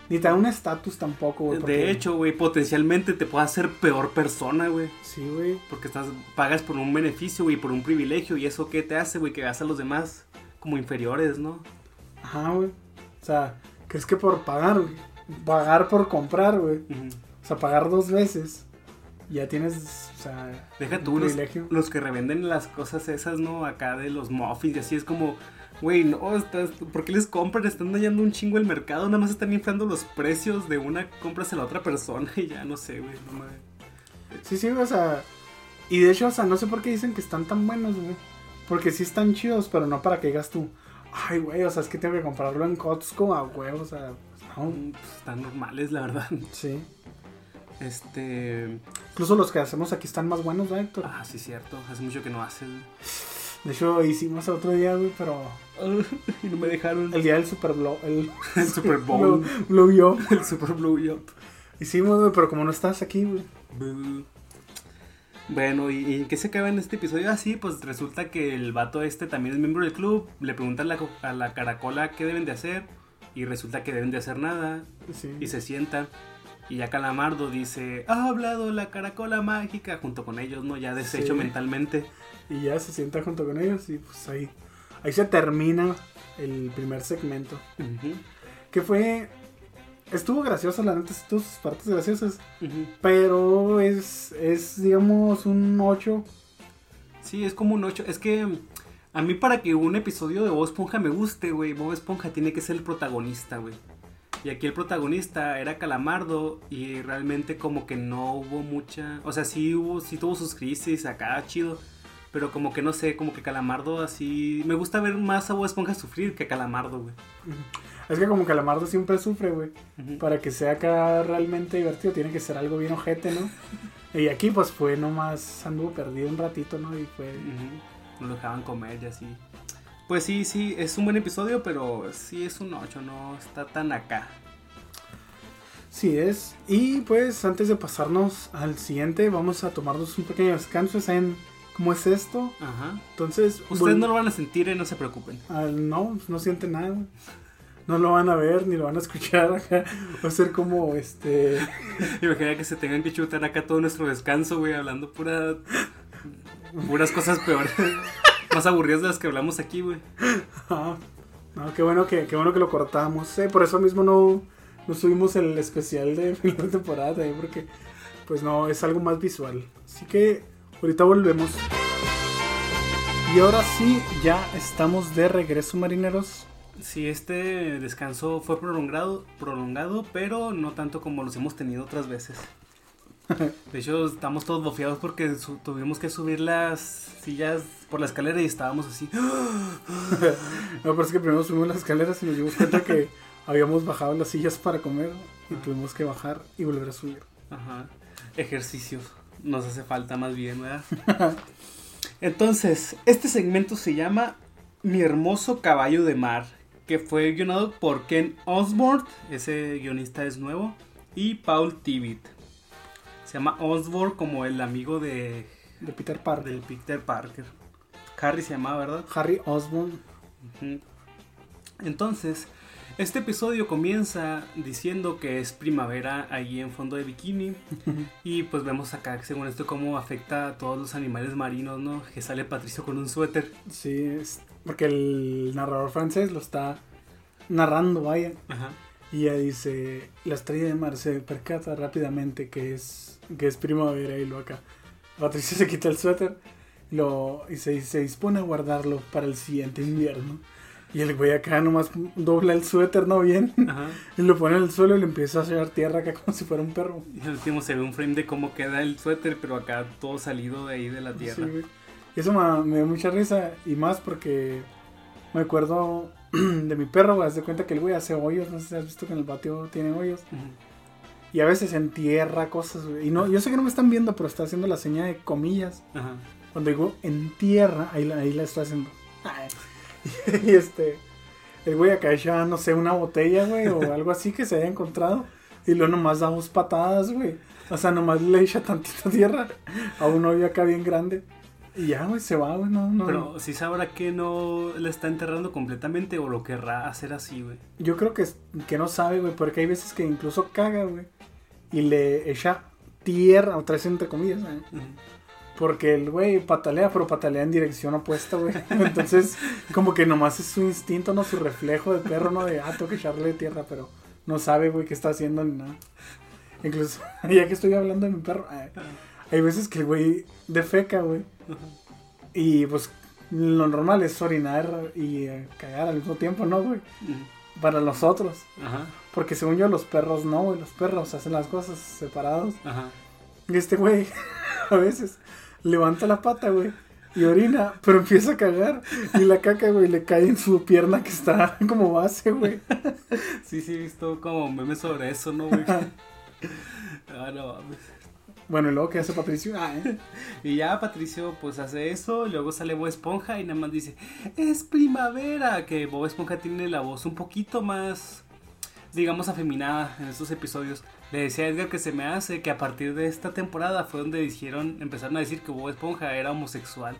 Ni te da un estatus tampoco, güey. porque- De hecho, güey, potencialmente te puede hacer peor persona, güey. Sí, güey. Porque estás, pagas por un beneficio, güey, por un privilegio. ¿Y eso qué te hace, güey? Que veas a los demás como inferiores, ¿no? Ajá, güey. O sea, ¿crees que por pagar, güey? Pagar por comprar, güey. O sea, pagar dos veces. Ya tienes, o sea, Deja un tú los, privilegio. los que revenden las cosas esas, ¿no? Acá de los muffins y así es como, güey, no, estás, ¿por qué les compran? Están dañando un chingo el mercado, nada más están inflando los precios de una, compras a la otra persona y ya no sé, güey. No me- Sí, sí, o sea. Y de hecho, o sea, no sé por qué dicen que están tan buenos, güey. Porque sí están chidos, pero no para que digas tú. Ay, güey, o sea, es que tengo que comprarlo en Costco a huevo, o sea, no. Mm, pues, están normales, la verdad. Sí. Este. Incluso los que hacemos aquí están más buenos, ¿no, Héctor? Ah, sí, cierto. Hace mucho que no haces. De hecho, hicimos otro día, güey, pero *laughs* y no me dejaron. el día del Super Blow, el *laughs* El Super *laughs* Bowl. Blow, Blow el Super Blue Up. Hicimos, güey, pero como no estás aquí, güey. Bueno, ¿y, y qué se acaba en este episodio? Así, pues resulta que el vato este también es miembro del club. Le pregunta a la, a la caracola qué deben de hacer. Y resulta que deben de hacer nada. Sí. Y se sientan. Y ya Calamardo dice, ha hablado la caracola mágica junto con ellos, ¿no? Ya deshecho Sí. mentalmente. Y ya se sienta junto con ellos y pues ahí, ahí se termina el primer segmento. Que fue... Estuvo gracioso, la neta, tuvo sus partes graciosas. Pero es, es digamos, un 8. Sí, es como un 8. Es que a mí para que un episodio de Bob Esponja me guste, güey, Bob Esponja tiene que ser el protagonista, güey. Y aquí el protagonista era Calamardo y realmente como que no hubo mucha... O sea, sí hubo, sí tuvo sus crisis acá, chido. Pero como que no sé, como que Calamardo así... Me gusta ver más a Bob Esponja sufrir que a Calamardo, güey. Es que como Calamardo siempre sufre, güey. Para que sea acá realmente divertido tiene que ser algo bien ojete, ¿no? *laughs* Y aquí pues fue nomás, anduvo perdido un ratito, ¿no? Y fue... Ujú. No lo dejaban comer y así. Pues sí, sí, es un buen episodio, pero sí es un 8, no está tan acá. Sí es. Y pues antes de pasarnos al siguiente, vamos a tomarnos un pequeño descanso. ¿Saben cómo es esto? Ajá. Entonces... Ustedes no lo van a sentir, eh, no se preocupen. Ah, no, pues, no siente nada. No lo van a ver ni lo van a escuchar acá. Va a ser como este. *laughs* Imagina que se tengan que chutar acá todo nuestro descanso, güey, hablando pura. puras cosas peores. Más aburridas de las que hablamos aquí, güey. ah, no, qué bueno que, qué bueno que lo cortamos. eh, por eso mismo no, no subimos el especial de *laughs* final de temporada también, porque pues no, es algo más visual. Así que ahorita volvemos. Y ahora sí, ya estamos de regreso, marineros. Sí, este descanso fue prolongado, prolongado, pero no tanto como los hemos tenido otras veces. *laughs* De hecho, estamos todos bofeados porque tuvimos que subir las sillas por la escalera y estábamos así. *laughs* No, pero es que primero subimos las escaleras y nos dimos cuenta que *laughs* habíamos bajado las sillas para comer y tuvimos que bajar y volver a subir. Ajá. Ejercicios. Nos hace falta más bien, ¿verdad? Entonces, este segmento se llama Mi hermoso caballo de mar, que fue guionado por Ken Osborne, ese guionista es nuevo, y Paul Tibbitt. Se llama Osborne como el amigo de De Peter Parker. del Peter Parker. Harry se llamaba, ¿verdad? Harry Osborn. Ujú. Entonces, este episodio comienza diciendo que es primavera ahí en fondo de bikini. *laughs* y pues vemos acá, según esto, cómo afecta a todos los animales marinos, ¿no? Que sale Patricio con un suéter. Sí, es porque el narrador francés lo está narrando, vaya. Ajá. Y ella dice, la estrella de mar se percata rápidamente que es, que es primavera y lo acá. Patricia se quita el suéter lo, y se, se dispone a guardarlo para el siguiente invierno. Y el güey acá nomás dobla el suéter, ¿no? Bien. Ajá. Y lo pone en el suelo y le empieza a hacer tierra acá como si fuera un perro. Y al último se ve un frame de cómo queda el suéter, pero acá todo salido de ahí de la tierra. Sí, güey. Eso me, me dio mucha risa y más porque me acuerdo *clears throat* de mi perro, güey. Haz de cuenta que el güey hace hoyos. No sé si has visto que en el patio tiene hoyos. Y a veces entierra cosas, güey. Y no, yo sé que no me están viendo, pero está haciendo la señal de comillas. Cuando digo entierra, ahí la, ahí la estoy haciendo. *laughs* y este, el güey acá echa, no sé, una botella, güey, o algo así que se haya encontrado. Y luego nomás da dos patadas, güey. O sea, nomás le echa tantita tierra a un hoyo acá bien grande. Y ya, güey, se va, güey, no, no. Pero si sabrá que no la está enterrando completamente o lo querrá hacer así, güey. Yo creo que, que no sabe, güey, porque hay veces que incluso caga, güey. Y le echa tierra, otra vez entre comillas, güey. Porque el güey patalea, pero patalea en dirección opuesta, güey. *laughs* Entonces, como que nomás es su instinto, no su reflejo de perro, no de, ah, tengo que echarle tierra, pero no sabe, güey, qué está haciendo ni nada. Incluso, *laughs* ya que estoy hablando de mi perro, eh, hay veces que el güey defeca, güey. Y pues lo normal es orinar y eh, cagar al mismo tiempo, ¿no, güey? Para los otros. Ajá. Porque según yo, los perros no, güey. Los perros hacen las cosas separados. Ajá. Y este güey, *laughs* a veces, levanta la pata, güey, y orina, pero empieza a cagar. Y la caca, güey, le cae en su pierna que está *laughs* como base, güey. Sí, sí, he visto como memes sobre eso, ¿no, güey? *laughs* ah, no mames. Bueno, y luego, ¿qué hace Patricio? Ah, ¿eh? *laughs* Y ya Patricio pues hace eso, luego sale Bob Esponja y nada más dice, es primavera, que Bob Esponja tiene la voz un poquito más, digamos, afeminada en estos episodios. Le decía a Edgar que se me hace que a partir de esta temporada fue donde dijeron, empezaron a decir que Bob Esponja era homosexual.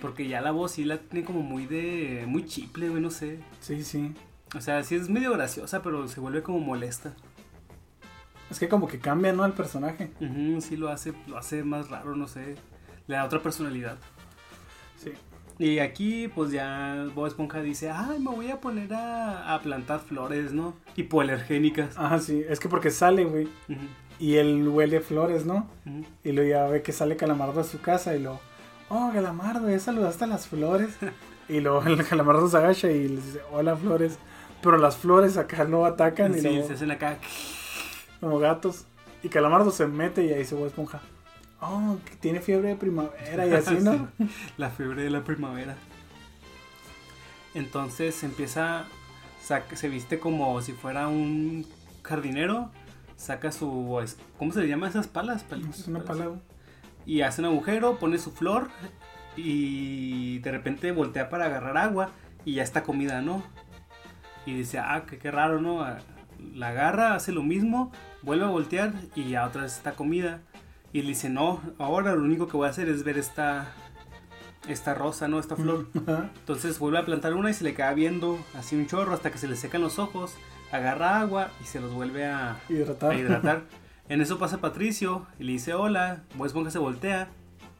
Porque ya la voz sí la tiene como muy de, muy chiple, güey, no sé. Sí, sí. O sea, sí es medio graciosa, pero se vuelve como molesta. Es que como que cambia, ¿no? El personaje. Ujú, sí lo hace, lo hace más raro, no sé. Le da otra personalidad. Sí. Y aquí, pues ya Bob Esponja dice, ay, me voy a poner a, a plantar flores, ¿no? Hipoalergénicas. Ah, sí. Es que porque sale, güey. Ujú, Y él huele flores, ¿no? ujú. Y luego ya ve que sale Calamardo a su casa y lo... oh, Calamardo, ya saludaste a las flores. *laughs* y luego el Calamardo se agacha y le dice, hola, flores. Pero las flores acá lo atacan y Sí, luego, se hacen acá. Como gatos. Y Calamardo se mete y ahí se Bob Esponja. Oh, que tiene fiebre de primavera y así, ¿no? *laughs* La fiebre de la primavera. Entonces empieza, saca- se viste como si fuera un jardinero, saca su, ¿cómo se le llama esas palas? Palitos, Es una palas. palabra. Y hace un agujero, pone su flor y de repente voltea para agarrar agua y ya está comida, ¿no? Y dice, ah, qué, qué raro, ¿no? La agarra, hace lo mismo, vuelve a voltear y ya otra vez está comida. Y le dice, no, ahora lo único que voy a hacer es ver esta, esta rosa, ¿no? Esta flor. *laughs* Entonces vuelve a plantar una y se le queda viendo así un chorro hasta que se le secan los ojos, agarra agua y se los vuelve a, Hidratar. a hidratar. *laughs* En eso pasa Patricio y le dice hola, Bob Esponja se voltea,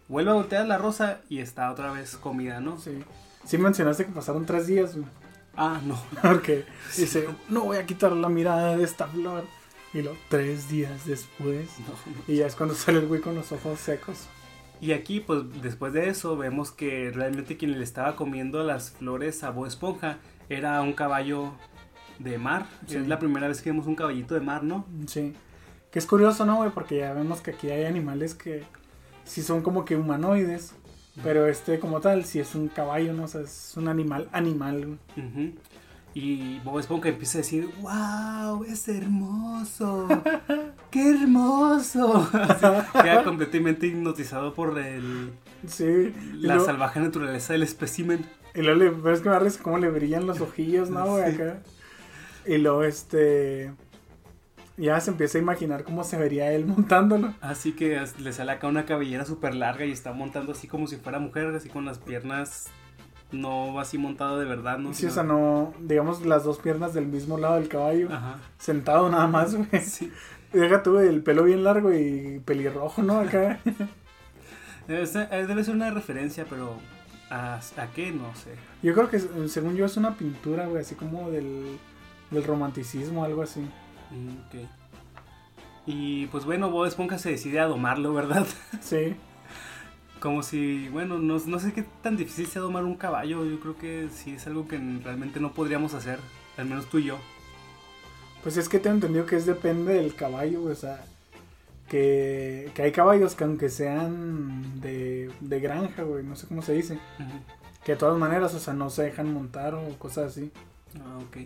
vuelve a voltear la rosa y está otra vez comida, ¿no? Sí. Sí mencionaste que pasaron tres días, güey. Ah, no. *laughs* Porque dice, no voy a quitar la mirada de esta flor. Y luego, tres días después. no. Y ya es cuando sale el güey con los ojos secos. Y aquí, pues después de eso, vemos que realmente quien le estaba comiendo las flores a Bob Esponja era un caballo de mar. Sí. Es la primera vez que vemos un caballito de mar, ¿no? Sí. Que es curioso, ¿no, güey? Porque ya vemos que aquí hay animales que sí son como que humanoides. Pero este, como tal, sí es un caballo, ¿no? O sea, es un animal, animal. Y Bob Esponja empieza a decir, wow, es hermoso, *laughs* qué hermoso. Así, queda *laughs* completamente hipnotizado por el, Sí. La luego, salvaje naturaleza del espécimen. y luego pero es que me cómo le brillan los ojillos, ¿no? *laughs* Sí. Acá. Y luego, este. Ya se empieza a imaginar cómo se vería él montándolo. Así que le sale acá una cabellera súper larga y está montando así como si fuera mujer, así con las piernas no así montado de verdad, ¿no? Sí, o Sino- sea, no. Digamos las dos piernas del mismo lado del caballo. Ajá. Sentado nada más, güey. *laughs* Sí. Deja tú el pelo bien largo y pelirrojo, ¿no? Acá. *laughs* Debe ser, eh, debe ser una referencia, pero ¿a, a qué? No sé. Yo creo que según yo es una pintura, güey, así como del, del romanticismo, algo así. Mm, ok. Y pues bueno, Bob Esponja se decide a domarlo, ¿verdad? *laughs* Sí. Como si, bueno, no, no sé qué tan difícil sea domar un caballo. Yo creo que sí es algo que realmente no podríamos hacer. Al menos tú y yo. Pues es que tengo entendido que es depende del caballo, o sea, que, que hay caballos que aunque sean de, de granja, güey, no sé cómo se dice, que de todas maneras, o sea, no se dejan montar o cosas así. Ah, ok.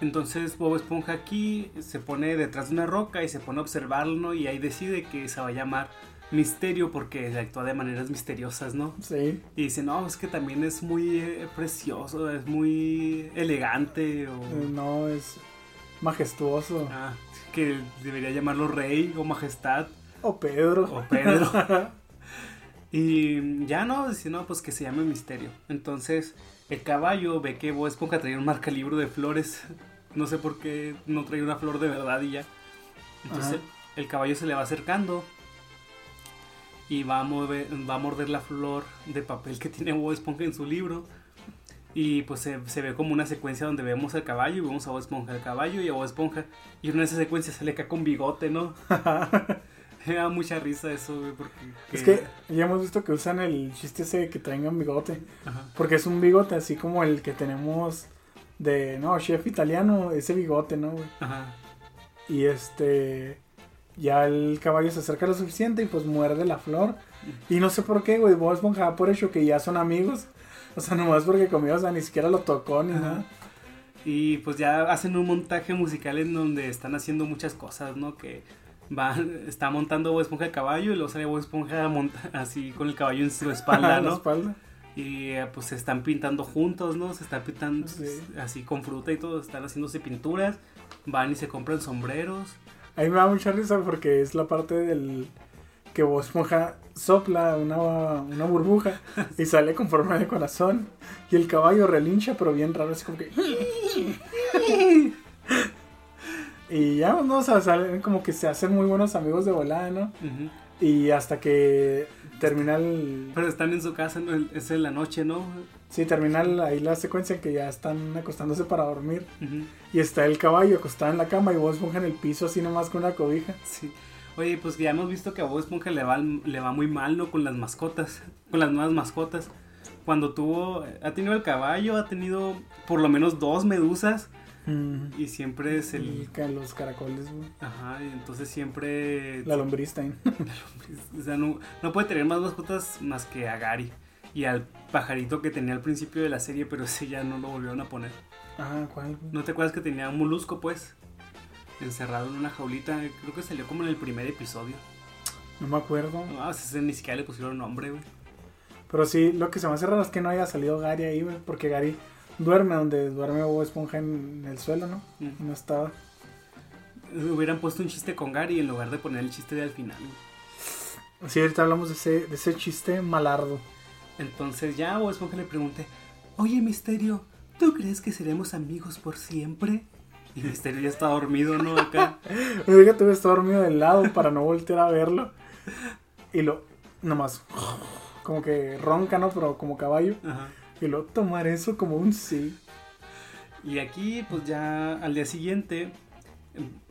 Entonces Bob Esponja aquí se pone detrás de una roca y se pone a observarlo ¿no? y ahí decide que se va a llamar Misterio porque actúa de maneras misteriosas, ¿no? Sí. Y dice, no, es que también es muy eh, precioso, es muy elegante o... Eh, No, es majestuoso. Ah, que debería llamarlo Rey o Majestad O Pedro. o Pedro. *laughs* *laughs* y ya no, dice, no, pues que se llame Misterio. Entonces el caballo ve que Bob Esponja traía un marcalibro de flores. No sé por qué no traía una flor de verdad y ya. Entonces Ajá. el caballo se le va acercando y va a, mover, va a morder la flor de papel que tiene Bob Esponja en su libro. Y pues se, se ve como una secuencia donde vemos al caballo y vemos a Bob Esponja, al caballo y a Bob Esponja. Y en esa secuencia sale acá con bigote, ¿no? *laughs* Me da mucha risa eso, güey, porque... Es que ya hemos visto que usan el chiste ese de que traigan bigote. Ajá. Porque es un bigote así como el que tenemos de, no, chef italiano, ese bigote, ¿no, güey? Ajá. Y este, ya el caballo se acerca lo suficiente y pues muerde la flor. Y no sé por qué, güey, Bob Esponja da por hecho que ya son amigos. *laughs* O sea, nomás porque comió, o sea, ni siquiera lo tocó ni Ajá. nada. Y pues ya hacen un montaje musical en donde están haciendo muchas cosas, ¿no? Que va, está montando Bob Esponja el caballo y luego sale Bob Esponja monta- así con el caballo en su *laughs* espalda, la ¿no? espalda. Y eh, pues se están pintando juntos, ¿no? Se están pintando Sí. así con fruta y todo, están haciéndose pinturas, van y se compran sombreros. A mí me da mucha risa porque es la parte del que Bob Esponja sopla una, una burbuja y sale con forma de corazón. Y el caballo relincha, pero bien raro, así como que... *laughs* Y ya, no, o sea, salen como que se hacen muy buenos amigos de volada, ¿no? Y hasta que termina el... Pero están en su casa, ¿no? es en la noche, ¿no? Sí, termina el- ahí la secuencia en que ya están acostándose para dormir. Y está el caballo acostado en la cama y Bob Esponja en el piso así nomás con una cobija. Sí. Oye, pues ya hemos visto que a Bob Esponja le va, le va muy mal, ¿no? Con las mascotas, con las nuevas mascotas. Cuando tuvo, ha tenido el caballo, ha tenido por lo menos dos medusas. Mm. Y siempre es el... Y ca- los caracoles, güey. Ajá, y entonces siempre... La lombriz también. *laughs* O sea, no, no puede tener más mascotas más que a Gary. Y al pajarito que tenía al principio de la serie, pero ese ya no lo volvieron a poner. Ah, ¿cuál? güey? ¿No te acuerdas que tenía un molusco, pues? Encerrado en una jaulita. Creo que salió como en el primer episodio. No me acuerdo. No, o sea, ese ni siquiera le pusieron nombre, güey. Pero sí, lo que se me hace raro es que no haya salido Gary ahí, güey. Porque Gary duerme donde duerme Bob Esponja en el suelo, ¿no? No estaba. Hubieran puesto un chiste con Gary en lugar de poner el chiste de al final. Sí, ahorita hablamos de ese, de ese chiste malardo. Entonces ya Bob Esponja le pregunté, oye Misterio, ¿tú crees que seremos amigos por siempre? Y Misterio ya está dormido, ¿no? Acá. *laughs* Tuve que estar dormido de lado para no voltear a verlo. Y lo, nomás, como que ronca, ¿no? Pero como caballo. Ajá. Y lo tomar eso como un sí. Y aquí, pues ya al día siguiente,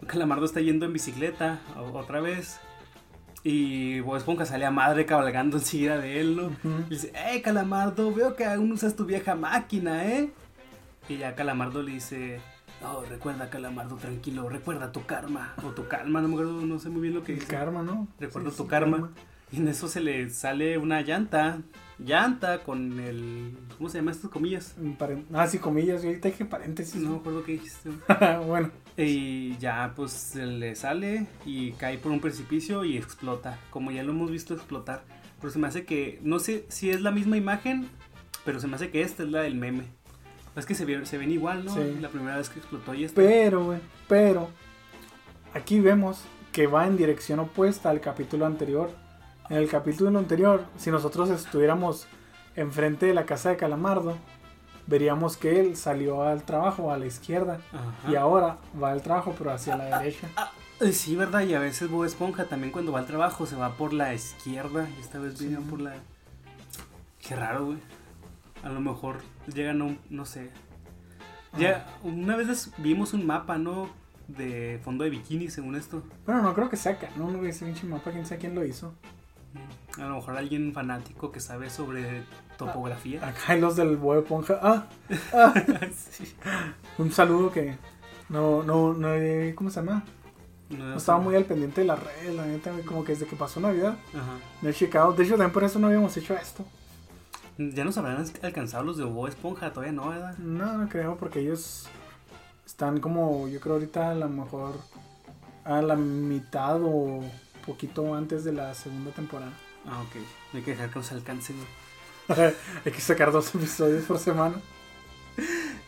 Calamardo está yendo en bicicleta otra vez. Y Bob Esponja sale a madre cabalgando *laughs* enseguida de él, ¿no? Y dice, ¡eh, Calamardo! Veo que aún usas tu vieja máquina, ¿eh? Y ya Calamardo le dice, no, recuerda, Calamardo, tranquilo, recuerda tu karma. O tu calma, no me acuerdo, no sé muy bien lo que El dice. karma, ¿no? Recuerdo Sí, tu karma. Y en eso se le sale una llanta. Llanta con el... ¿Cómo se llama estas comillas? Ah, sí, comillas. Yo ahorita dije paréntesis. No me acuerdo qué dijiste. *laughs* bueno, Y ya pues se le sale y cae por un precipicio y explota, como ya lo hemos visto explotar. Pero se me hace que, no sé si es la misma imagen, pero se me hace que esta es la del meme. Es que se, ve- se ven igual, ¿no? Sí. La primera vez que explotó y esta. pero, güey, pero. Aquí vemos que va en dirección opuesta al capítulo anterior. En el capítulo anterior, si nosotros estuviéramos enfrente de la casa de Calamardo, veríamos que él salió al trabajo a la izquierda. Ajá. Y ahora va al trabajo, pero hacia la derecha. Eh, Sí, ¿verdad? Y a veces Bob Esponja también cuando va al trabajo se va por la izquierda y esta vez vino por la... Qué raro, güey. A lo mejor llegan a un... no sé. Ya, una vez vimos un mapa, ¿no? De fondo de bikini, según esto. Bueno, no creo que sea acá, no, no ese pinche mapa, quién sabe quién lo hizo. A lo mejor alguien fanático que sabe sobre topografía. Acá hay los del Bob Esponja. Ah, ah. *laughs* Sí. Un saludo que no, no, no, ¿cómo se llama? No, No estaba muy al pendiente de la red, la neta, como que desde que pasó Navidad, Ajá. no he checado. De hecho, también por eso no habíamos hecho esto. Ya nos habrán alcanzado los de Bob Esponja, todavía no, ¿verdad? No, no creo, porque ellos están como, yo creo ahorita a lo mejor a la mitad o poquito antes de la segunda temporada. Ah, ok. Hay que dejar que nos alcancen. güey. *laughs* Hay que sacar dos episodios por semana.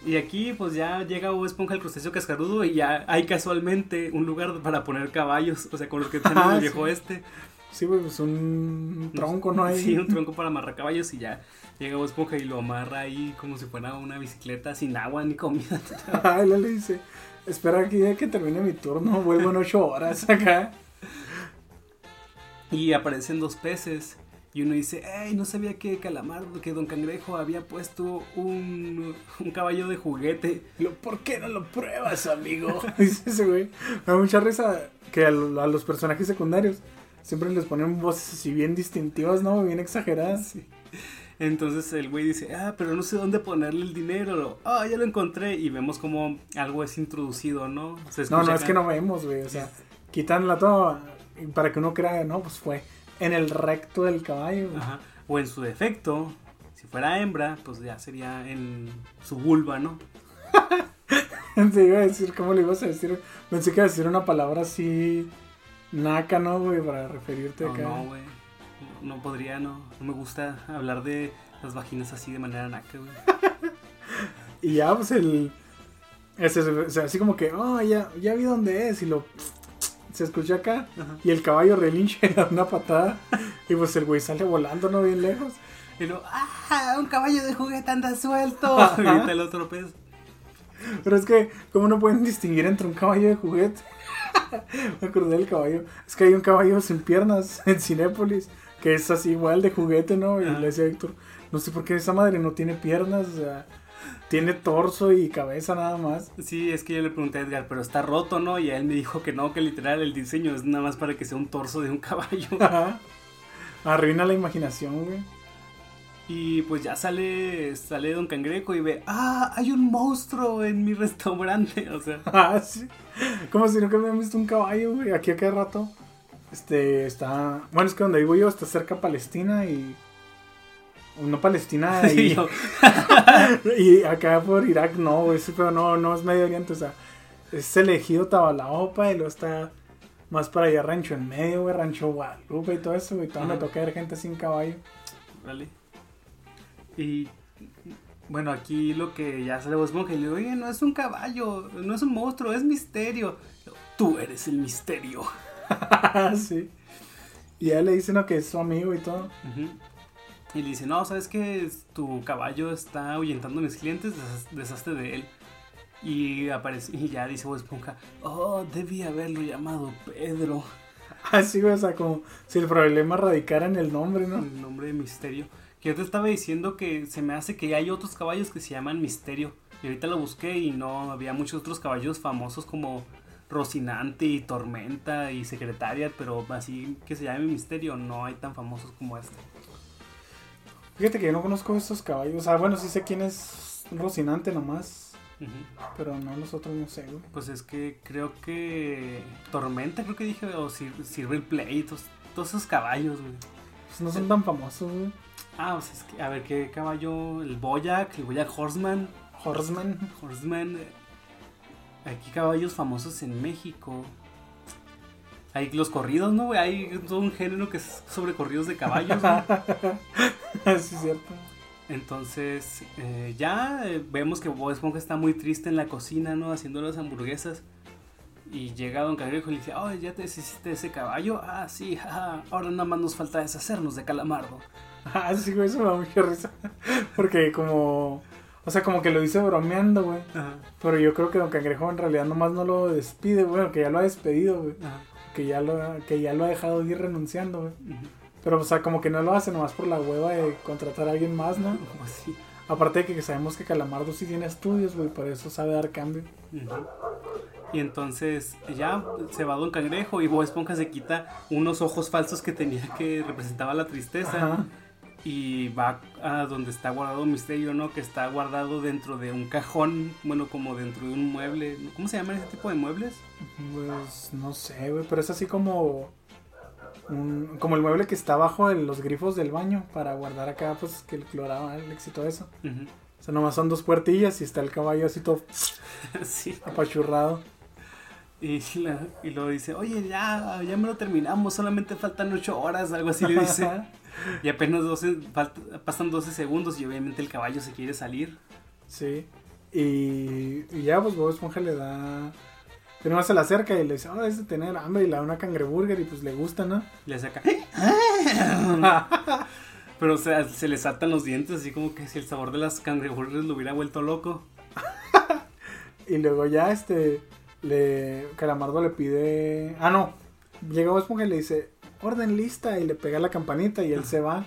Y aquí pues ya llega Bob Esponja el crustáceo cascarudo y ya hay casualmente un lugar para poner caballos, o sea, con los que tenemos *laughs* Ah, el viejo sí. este. Sí, güey, pues un tronco, ¿no? *laughs* Ahí. Sí, un tronco para amarrar caballos y ya llega Bob Esponja y lo amarra ahí como si fuera una bicicleta sin agua ni comida. Ay, le dice, espera aquí que termine mi turno, vuelvo en ocho horas acá. Y aparecen dos peces. Y uno dice, ¡Ey! No sabía que Calamardo, que Don Cangrejo había puesto un, un caballo de juguete. Y lo, ¿Por qué no lo pruebas, amigo? *laughs* Dice ese güey. Me da mucha risa que a, lo- a los personajes secundarios siempre les ponen voces así bien distintivas, ¿no? Bien exageradas. Sí. Entonces el güey dice, ah, pero no sé dónde ponerle el dinero. Ah, ya lo encontré. Y vemos como algo es introducido, ¿no? Se No, no, es que no vemos, güey. O sea, quitan la toda para que uno crea, no, pues fue en el recto del caballo. Ajá. O en su defecto, si fuera hembra, pues ya sería en su vulva, ¿no? *laughs* Te iba a decir, ¿cómo le ibas a decir? Pensé que iba a decir una palabra así naca, ¿no, güey? Para referirte No, acá. no, güey. No, no podría, no. No me gusta hablar de las vaginas así de manera naca, güey. *laughs* Y ya, pues el. ese- o sea, así como que, oh, ya, ya vi dónde es. Y lo. Se escucha acá. Ajá. Y el caballo relincha y *laughs* da una patada. Y pues el güey sale volando, ¿no? Bien lejos. Y luego, ¡ah! Un caballo de juguete anda suelto. Grita el otro pez. Pero es que, ¿cómo no pueden distinguir entre un caballo de juguete? *laughs* Me acordé del caballo. Es que hay un caballo sin piernas *laughs* en Cinépolis. Que es así igual de juguete, ¿no? Y Ajá. le decía a Héctor, no sé por qué esa madre no tiene piernas. O sea, tiene torso y cabeza nada más. Sí, es que yo le pregunté a Edgar, pero está roto, ¿no? Y él me dijo que no, que literal el diseño es nada más para que sea un torso de un *laughs* caballo. Arruina la imaginación, güey. Y pues ya sale, sale Don Cangrejo y ve, ah, hay un monstruo en mi restaurante. *laughs* O sea. *laughs* Ah, sí. Como si nunca me habían visto un caballo, güey. Aquí a cada rato. Este, está. Bueno, es que donde vivo yo está cerca Palestina y. No Palestina *laughs* y. *laughs* y acá por Irak no, güey. Sí, pero no, no es Medio Oriente, o sea. Es elegido Tabalaopa y luego está más para allá Rancho en Medio, güey. Rancho Guadalupe y todo eso, güey. Todo me toca ver gente sin caballo. Vale. Y bueno, aquí lo que ya sale vos y le digo, oye, no es un caballo, no es un monstruo, es misterio. Tú eres el misterio. *laughs* sí. Y él le dice, no, que es su amigo y todo. Y le dice, no, ¿sabes que Tu caballo está ahuyentando a mis clientes, deshazte de él. Y aparece, y ya dice Bob Esponja, oh, debí haberlo llamado Pedro. *laughs* Así, o sea, como si el problema radicara en el nombre, ¿no? El nombre de misterio. Que yo te estaba diciendo que se me hace que hay otros caballos que se llaman Misterio. Y ahorita lo busqué y no había muchos otros caballos famosos como Rocinante y Tormenta y Secretaria, pero así que se llame Misterio, no hay tan famosos como este. Fíjate que yo no conozco estos caballos. O sea, bueno, sí sé quién es Rocinante nomás. Pero no los otros no sé, güey. Pues es que creo que Tormenta, creo que dije, o Sirve el Play, todos, esos caballos, güey. Pues no son tan famosos, güey. Ah, sea, es que, a ver, ¿qué caballo? El Boyac, el Boyac Horseman. Horseman. Horseman. Aquí caballos famosos en México. Hay los corridos, ¿no? Hay todo un género que es sobre corridos de caballos. ¿no? *laughs* sí, es cierto. Entonces, eh, ya eh, vemos que Bob Esponja está muy triste en la cocina, ¿no? Haciendo las hamburguesas. Y llega Don Cangrejo y le dice, oh, ¿ya te deshiciste ese caballo? Ah, sí, ahora nada más nos falta deshacernos de Calamardo. *laughs* Ah, sí, güey, eso me da mucha risa. Porque como... O sea, como que lo dice bromeando, güey. Pero yo creo que Don Cangrejo en realidad nomás no lo despide, güey. Que ya lo ha despedido, güey. Que ya, lo, que ya lo ha dejado ir renunciando, güey. Pero, o sea, como que no lo hace nomás por la hueva de contratar a alguien más, ¿no? Así. *laughs* Aparte de que sabemos que Calamardo sí tiene estudios, güey. Por eso sabe dar cambio. Y entonces ya se va Don Cangrejo y Bob Esponja se quita unos ojos falsos que tenía que representaba la tristeza y va a donde está guardado Misterio, ¿no? Que está guardado dentro de un cajón, bueno, como dentro de un mueble. ¿Cómo se llama ese tipo de muebles? Pues no sé, güey, pero es así como como el mueble que está abajo en los grifos del baño para guardar acá, pues que el cloraba el éxito de eso. O sea, nomás son dos puertillas y está el caballo así todo *laughs* sí. apachurrado. Y, y lo dice, oye, ya, ya me lo terminamos, solamente faltan ocho horas, algo así le dice. Y apenas 12, pasan 12 segundos y obviamente el caballo se quiere salir. Sí. Y, y ya, pues Bob Esponja le da... Pero se le acerca y le dice, oh, es de tener hambre y le da una cangreburger y pues le gusta, ¿no? Le saca... *laughs* Pero o sea, se le saltan los dientes así como que si el sabor de las cangreburgers lo hubiera vuelto loco. *laughs* y luego ya este le Calamardo le pide, ah no, llega Esponja y le dice, "Orden lista" y le pega la campanita y él se va.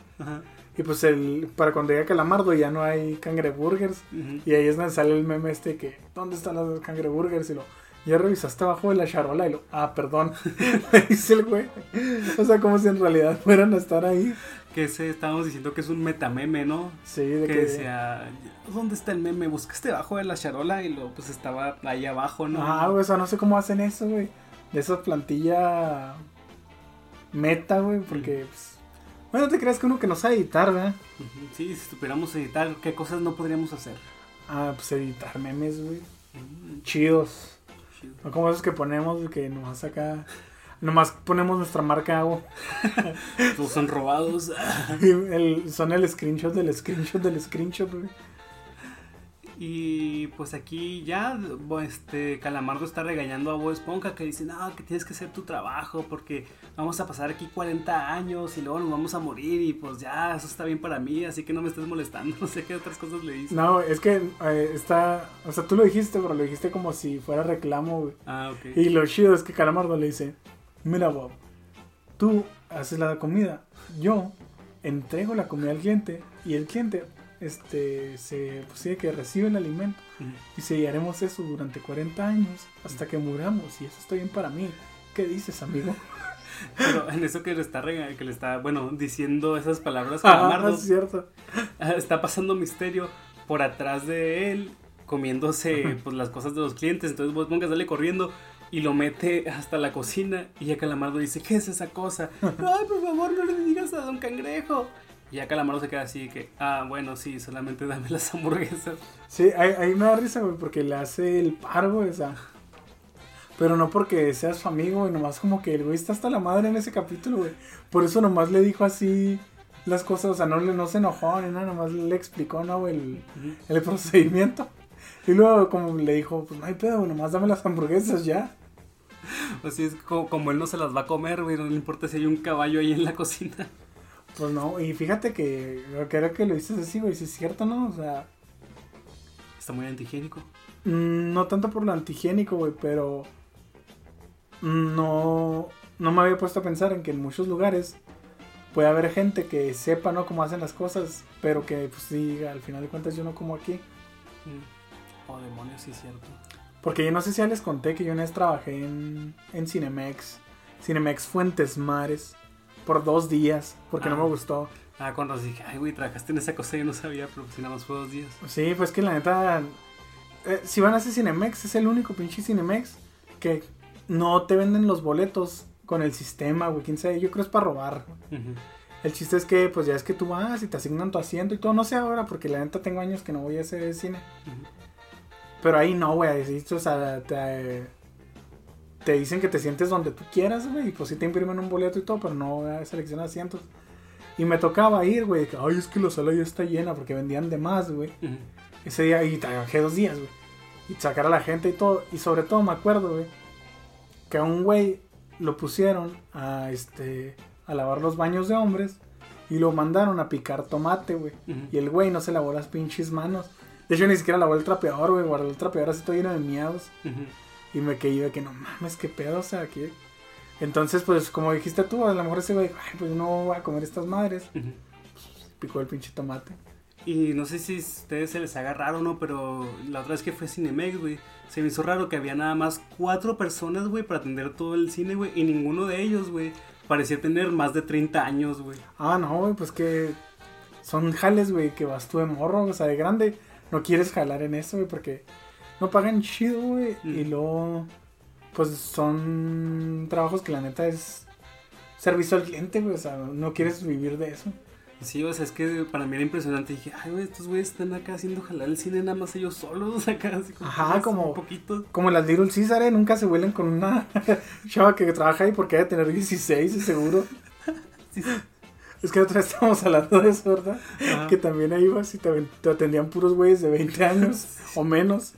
Y pues el para cuando llega Calamardo ya no hay cangreburgers y ahí es donde sale el meme este que ¿dónde están los cangreburgers? y lo ya revisaste abajo de la charola y lo, ah, perdón, *laughs* dice el güey. O sea, como si en realidad fueran a estar ahí que se estábamos diciendo que es un metameme, ¿no? Sí, de que, decía, ¿dónde está el meme? Buscaste debajo de la charola y lo pues estaba ahí abajo, ¿no? Ah, güey, o sea, no sé cómo hacen eso, güey. De esa plantilla meta, güey, porque pues, bueno, te creas que uno que no sabe editar, ¿verdad? Sí, si supiéramos editar, ¿qué cosas no podríamos hacer? Ah, pues editar memes, güey. Chidos. No como esos que ponemos que nos saca Nomás ponemos nuestra marca agua. Todos *laughs* son robados. *laughs* son el screenshot del screenshot del screenshot, Y pues aquí ya este Calamardo está regañando a Bob Esponja que dice, no, que tienes que hacer tu trabajo porque vamos a pasar aquí 40 años y luego nos vamos a morir y pues ya, eso está bien para mí, así que no me estés molestando, *laughs* no sé qué otras cosas le dice. No, es que eh, está, o sea, tú lo dijiste, pero lo dijiste como si fuera reclamo, Ah, ok. Y lo chido es que Calamardo le dice, mira Bob, tú haces la comida, yo entrego la comida al cliente y el cliente este, se, pues sí, que recibe el alimento. Y haremos eso durante 40 años hasta que muramos. Y eso está bien para mí. ¿Qué dices, amigo? *laughs* Pero en eso que le está, rega- que le está bueno, diciendo esas palabras, Ah, Calamardo, es cierto. está pasando misterio por atrás de él, comiéndose pues, las cosas de los clientes. Entonces vos pongas sale corriendo y lo mete hasta la cocina. Y ya Calamardo dice, ¿qué es esa cosa? *laughs* Ay, por favor, no le digas a Don Cangrejo. Y ya Calamardo se queda así que, ah, bueno, sí, solamente *laughs* dame las hamburguesas. Sí, ahí, ahí me da risa, güey, porque le hace el par, güey, o sea. Pero no porque seas su amigo, güey, nomás como que el güey está hasta la madre en ese capítulo, güey. Por eso nomás le dijo así las cosas, o sea, no, le- no se enojó ni nada, nomás le explicó, ¿no, güey? El, el procedimiento. Y luego como le dijo, pues no hay pedo, güey, nomás dame las hamburguesas ya. *laughs* Así es como, como él no se las va a comer, güey, no le importa si hay un caballo ahí en la cocina. Pues no, y fíjate que creo que lo dices así, güey, si es cierto, ¿no? O sea, Está muy antihigiénico. mm, no tanto por lo antihigiénico, güey, pero no, no me había puesto a pensar en que en muchos lugares puede haber gente que sepa, ¿no? Cómo hacen las cosas, pero que pues sí, al final de cuentas yo no como aquí. Mm. Oh, demonios, sí es cierto. Porque yo no sé si ya les conté que yo una vez trabajé en, en Cinemex, Cinemex Fuentes Mares, por dos días, porque no Ah. me gustó. Ah, cuando dije, ay, güey, trabajaste en esa cosa, yo no sabía, pero si nada más fue dos días. Sí, pues que la neta. eh, si van a hacer Cinemex, es el único pinche Cinemex que no te venden los boletos con el sistema, güey. Quién sabe, yo creo es para robar. El chiste es que, pues ya es que tú vas y te asignan tu asiento y todo. No sé ahora, porque la neta tengo años que no voy a hacer cine. Pero ahí no, güey. O sea, te, te dicen que te sientes donde tú quieras, güey. Y pues sí te imprimen un boleto y todo, pero no seleccionan asientos. Y me tocaba ir, güey. que, Ay, es que la sala ya está llena porque vendían de más, güey. Ese día y trabajé dos días, güey. Y sacar a la gente y todo. Y sobre todo me acuerdo, güey, que a un güey lo pusieron a este a lavar los baños de hombres y lo mandaron a picar tomate, güey. Ujú. Y el güey no se lavó las pinches manos. De hecho, ni siquiera lavó el trapeador, güey. Guardó el trapeador así todo lleno de miados. Ujú. Y me quedé de que no mames, qué pedo, o sea, aquí. Entonces, pues, como dijiste tú, a lo mejor ese güey, ay, pues no voy a comer estas madres. Picó el pinche tomate. Y no sé si a ustedes se les haga raro o no, pero la otra vez que fue Cinemex, güey, se me hizo raro que había nada más cuatro personas, güey, para atender todo el cine, güey, y ninguno de ellos, güey, parecía tener más de 30 años, güey. Ah, no, güey, pues que son jales, güey, que vas tú de morro, o sea, de grande. No quieres jalar en eso, güey, porque no pagan chido, güey. Mm. Y luego, pues son trabajos que la neta es servicio al cliente, güey, o sea, no quieres vivir de eso. Sí, o sea, es que para mí era impresionante. Dije, ay, güey, estos güeyes están acá haciendo jalar el cine nada más ellos solos, *laughs* acá, así como. Ajá, como- Un poquito. Como las Little Caesar, ¿eh? nunca se vuelen con una *laughs* chava que trabaja ahí porque debe tener 16, seguro. *laughs* Sí, sí. Es que otra vez estábamos hablando de eso, ¿verdad? Ajá. Que también ahí ibas y te atendían puros güeyes de 20 años o menos.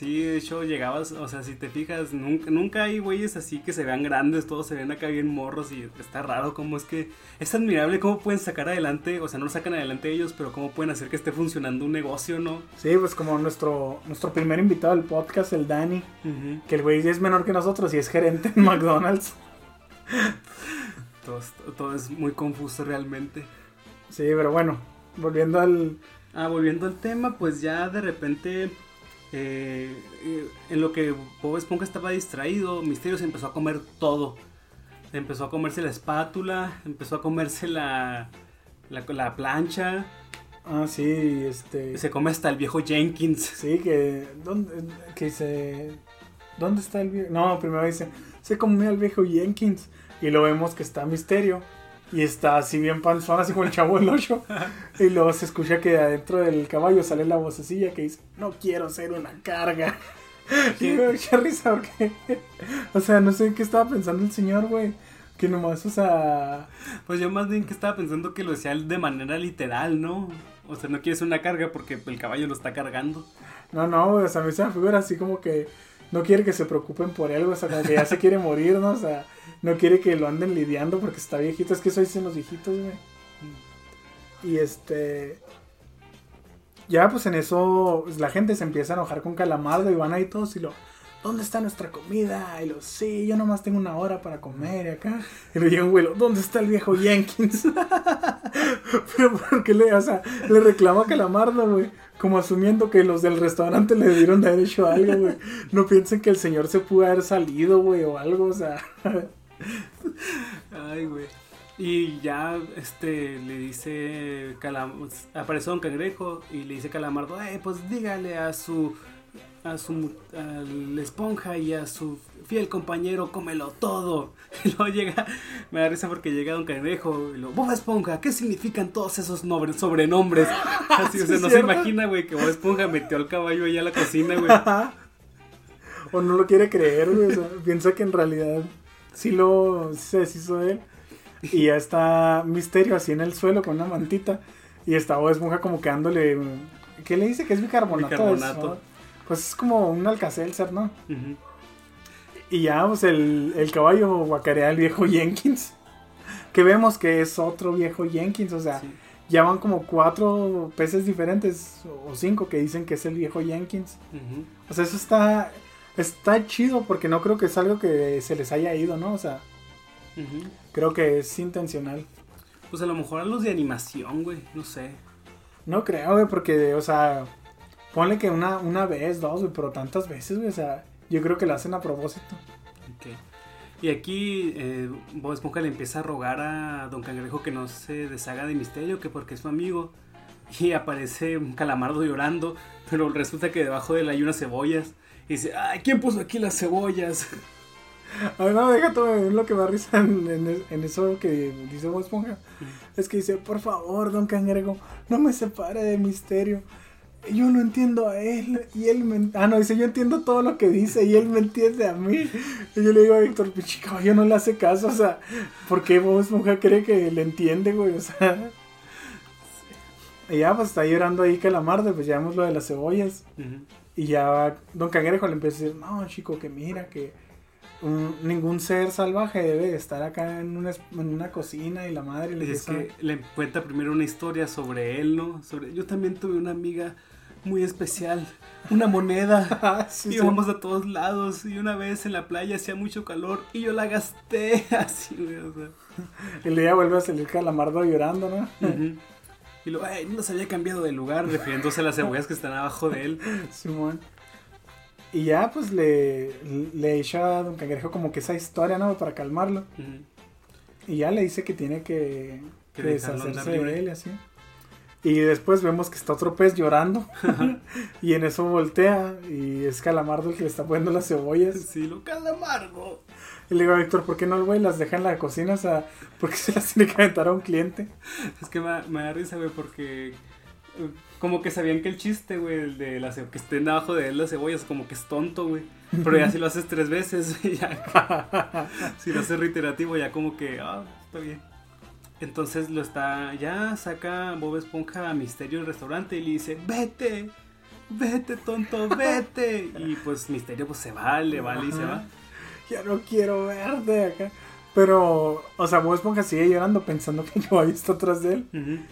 Sí, de hecho llegabas, o sea, si te fijas, nunca, nunca hay güeyes así que se vean grandes, todos se ven acá bien morros y está raro cómo es que es admirable cómo pueden sacar adelante, o sea, no lo sacan adelante ellos, pero cómo pueden hacer que esté funcionando un negocio, ¿no? Sí, pues como nuestro, nuestro primer invitado al podcast, el Dani, que el güey es menor que nosotros y es gerente en McDonald's. todo, todo es muy confuso realmente. Sí, pero bueno, volviendo al... Ah, volviendo al tema, pues ya de repente, eh, eh, en lo que Bob Esponja estaba distraído, Misterio se empezó a comer todo. Empezó a comerse la espátula, empezó a comerse la, la, la plancha, Ah, sí, este... se come hasta el viejo Jenkins. Sí, que... ¿Dónde, que se... ¿Dónde está el viejo? No, primero dice, se comió al viejo Jenkins. Y lo vemos que está Misterio. Y está así bien panzón, así como el chavo del 8. Y luego se escucha que adentro del caballo sale la vocecilla que dice, no quiero ser una carga. Y me mucha risa porque... O sea, no sé en qué estaba pensando el señor, güey. Que nomás, o sea... Pues yo más bien que estaba pensando que lo decía de manera literal, ¿no? O sea, no quiere ser una carga porque el caballo lo está cargando. No, no, o sea, a mí se me figura así como que no quiere que se preocupen por él, o sea, como que ya se quiere morir, ¿no? O sea, no quiere que lo anden lidiando porque está viejito, es que eso dicen los viejitos, güey. Y este... Ya, pues en eso pues, la gente se empieza a enojar con Calamardo y van ahí todos y lo... ¿dónde está nuestra comida? Y lo, sí, yo nomás tengo una hora para comer y acá. Y le llega un güey, ¿dónde está el viejo Jenkins? *laughs* Pero porque le, o sea, le reclama a Calamardo, güey. Como asumiendo que los del restaurante le dieron de haber hecho algo, güey. No piensen que el señor se pudo haber salido, güey, o algo, o sea. *laughs* Ay, güey. Y ya este le dice Calam aparece Don Cangrejo y le dice Calamardo, eh, pues dígale a su a su a la esponja y a su fiel compañero, cómelo todo. *laughs* Y luego llega, me da risa porque llega Don Cangrejo y lo, Bob Esponja, ¿qué significan todos esos sobrenombres? *laughs* *laughs* Así, o sea, no se imagina, güey, que Bob Esponja metió al caballo ahí a la cocina, güey. o no lo quiere creer, güey, o sea, piensa que en realidad sí lo se deshizo de él. Y ya está Misterio así en el suelo con una mantita. Y está Bob Esponja como quedándole. ¿Qué le dice? Que es bicarbonato. Bicarbonato. Pues es como un alcacelser, ¿no? Y ya, pues el, el caballo guacarea al viejo Jenkins. Que vemos que es otro viejo Jenkins. O sea, Sí. ya van como cuatro peces diferentes o cinco que dicen que es el viejo Jenkins. O sea, eso está. Está chido porque no creo que es algo que se les haya ido, ¿no? O sea, creo que es intencional. Pues a lo mejor a los de animación, güey, no sé. No creo, güey, porque, o sea, ponle que una, una vez, dos, güey, pero tantas veces, güey, o sea, yo creo que lo hacen a propósito. Ok. Y aquí eh, Bob Esponja le empieza a rogar a Don Cangrejo que no se deshaga de Misterio, que porque es su amigo. Y aparece un calamardo llorando, pero resulta que debajo de él hay unas cebollas. Y dice, ay, ¿quién puso aquí las cebollas? *laughs* A ver, no, déjate, güey, lo que me da risa en, en- eso que dice Bob Esponja. Es que dice, por favor, don Cangrejo, no me separe de misterio. Yo no entiendo a él y él me... Ah, no, dice, yo entiendo todo lo que dice y él me entiende a mí. Y yo le digo a Víctor, pinche caballo, no le hace caso, o sea, ¿por qué Bob Esponja cree que le entiende, güey? O sea... *laughs* Y ya, pues está llorando ahí Calamardo, pues ya vemos lo de las cebollas. Ujú. Y ya Don Cangrejo le empieza a decir, no, chico, que mira, que un- ningún ser salvaje debe estar acá en una, en una cocina y la madre le Y es que le cuenta primero una historia sobre él, ¿no? Sobre, yo también tuve una amiga muy especial, una moneda. *laughs* Ah, sí, sí. Íbamos a todos lados y una vez en la playa hacía mucho calor y yo la gasté *laughs* así, o sea. *laughs* Y luego ya vuelve a salir Calamardo llorando, ¿no? Ujú. Y luego, ay, no se había cambiado de lugar, refiriéndose a las cebollas que están abajo de él. Simón. Y ya, pues le, le echa a Don Cangrejo como que esa historia, ¿no? Para calmarlo. Y ya le dice que tiene que, Que deshacerse de él así. Y después vemos que está otro pez llorando. *laughs* y en eso voltea y es Calamardo el que le está poniendo las cebollas. Sí, lo calamardo. Y le digo a Víctor, ¿por qué no el güey las deja en la cocina? O sea, ¿por qué se las *laughs* tiene que aventar a un cliente? Es que me, me da risa, güey, porque eh, como que sabían que el chiste, güey, el de la que estén abajo de él las cebollas, como que es tonto, güey. Pero ya si lo haces tres veces, *laughs* ya. *laughs* si lo haces reiterativo, ya como que, ah, está bien. Entonces lo está, ya saca Bob Esponja a Misterio del restaurante y le dice, vete, vete, tonto, vete. Y pues Misterio pues se va, le vale y se va. Ya no quiero verte acá. Pero, o sea, Bob Esponja sigue llorando pensando que *laughs* caballo está atrás de él.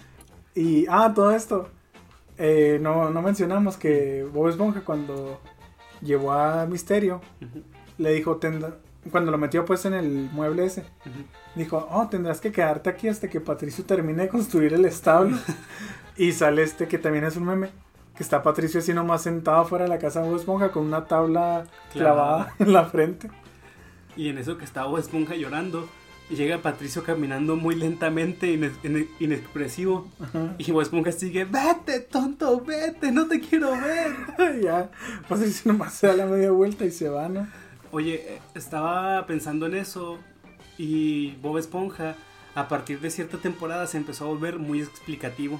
Y, ah, todo esto. eh, no, no mencionamos que Bob Esponja cuando llevó a Misterio, le dijo, "Tendrá- cuando lo metió pues en el mueble ese, dijo, oh, tendrás que quedarte aquí hasta que Patricio termine de construir el establo. *laughs* y sale este que también es un meme, que está Patricio así nomás sentado fuera de la casa de Bob Esponja con una tabla clavada Clavada. en la frente. Y en eso que estaba Bob Esponja llorando, y llega Patricio caminando muy lentamente, ine- ine- inexpresivo. Ajá. Y Bob Esponja sigue, vete, tonto, vete, no te quiero ver. *laughs* ya, Patricio nomás se da la media vuelta y se va, ¿no? Oye, eh, estaba pensando en eso y Bob Esponja, a partir de cierta temporada, se empezó a volver muy explicativo.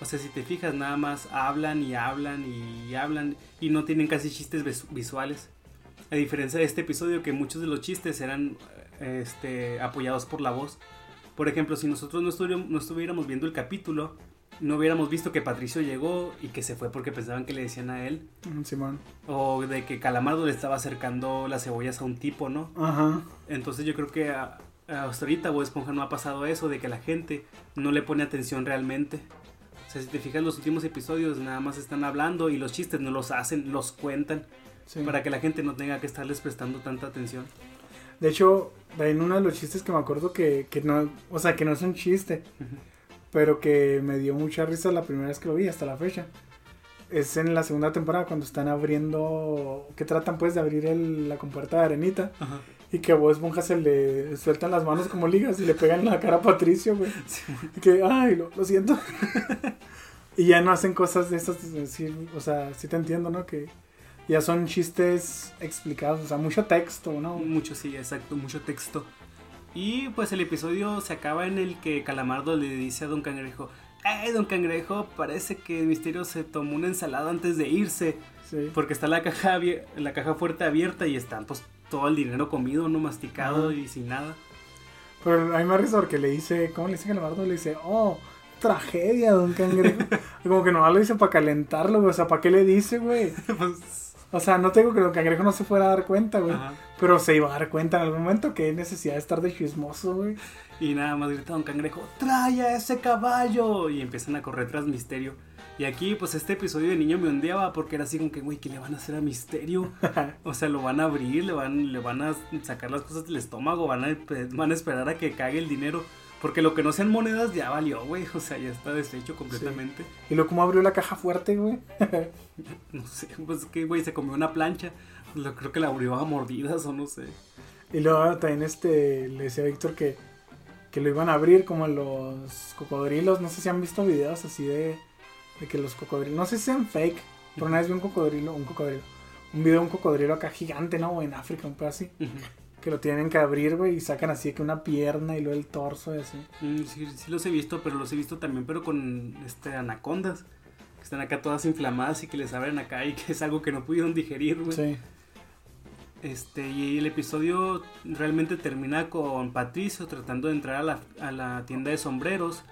O sea, si te fijas, nada más hablan y hablan y hablan y no tienen casi chistes vis- visuales. A diferencia de este episodio, que muchos de los chistes eran este, apoyados por la voz. Por ejemplo, si nosotros no estuviéramos, no estuviéramos viendo el capítulo, no hubiéramos visto que Patricio llegó y que se fue porque pensaban que le decían a él. Simón. O de que Calamardo le estaba acercando las cebollas a un tipo, ¿no? Ajá. Entonces yo creo que a- a- hasta ahorita Bob Esponja no ha pasado eso de que la gente no le pone atención realmente. O sea, si te fijas los últimos episodios nada más están hablando y los chistes no los hacen, los cuentan. Sí. Para que la gente no tenga que estarles prestando tanta atención. De hecho, en uno de los chistes que me acuerdo que, que no, o sea, que no es un chiste, Ujú. pero que me dio mucha risa la primera vez que lo vi hasta la fecha. Es en la segunda temporada cuando están abriendo, que tratan pues de abrir el- la compuerta de arenita y que a Bob Esponja se le sueltan las manos como ligas y le pegan la cara a Patricio, güey. *laughs* Sí. Y que, ay, lo, lo siento. *laughs* y ya no hacen cosas de esas, sí, o sea, sí te entiendo, ¿no? Que ya son chistes explicados, o sea, mucho texto, ¿no? Mucho, sí, exacto, mucho texto. Y pues el episodio se acaba en el que Calamardo le dice a Don Cangrejo, ¡Eh, Don Cangrejo! Parece que Misterio se tomó una ensalada antes de irse. Sí. Porque está la caja, la caja fuerte abierta y está pues todo el dinero comido, no masticado y sin nada. Pero me da risa porque le dice, ¿cómo le dice Calamardo? Le dice, oh, tragedia, don cangrejo. *laughs* Como que nomás lo dice para calentarlo, güey. O sea, ¿para qué le dice, güey? *laughs* Pues, O sea, no tengo que don cangrejo no se fuera a dar cuenta, güey. ajá. Pero se iba a dar cuenta en algún momento que hay necesidad de estar de chismoso, güey. Y nada más grita Don Cangrejo, ¡trae a ese caballo! Y empiezan a correr tras Misterio. Y aquí, pues este episodio de niño me ondeaba porque era así como que, güey, ¿qué le van a hacer a Misterio? *laughs* O sea, lo van a abrir, le van, le van a sacar las cosas del estómago, van a, van a esperar a que cague el dinero. Porque lo que no sean monedas ya valió, güey. O sea, ya está deshecho completamente. Y luego, ¿cómo abrió la caja fuerte, güey? *laughs* No sé, pues que, güey, se comió una plancha. Lo, creo que la abrió a mordidas o no sé. Y luego también este, le decía a Víctor que, que lo iban a abrir como los cocodrilos. No sé si han visto videos así de, de que los cocodrilos, no sé si sean fake, pero una vez vi un cocodrilo, un cocodrilo, un video de un cocodrilo acá gigante, ¿no? O en África, un pedo así. Que lo tienen que abrir, güey, y sacan así que una pierna y luego el torso y así. Mm, Sí, sí los he visto, pero los he visto también, pero con este anacondas. Que están acá todas inflamadas y que les abren acá y que es algo que no pudieron digerir, güey. Sí. Este, y el episodio realmente termina con Patricio tratando de entrar a la, a la tienda de sombreros,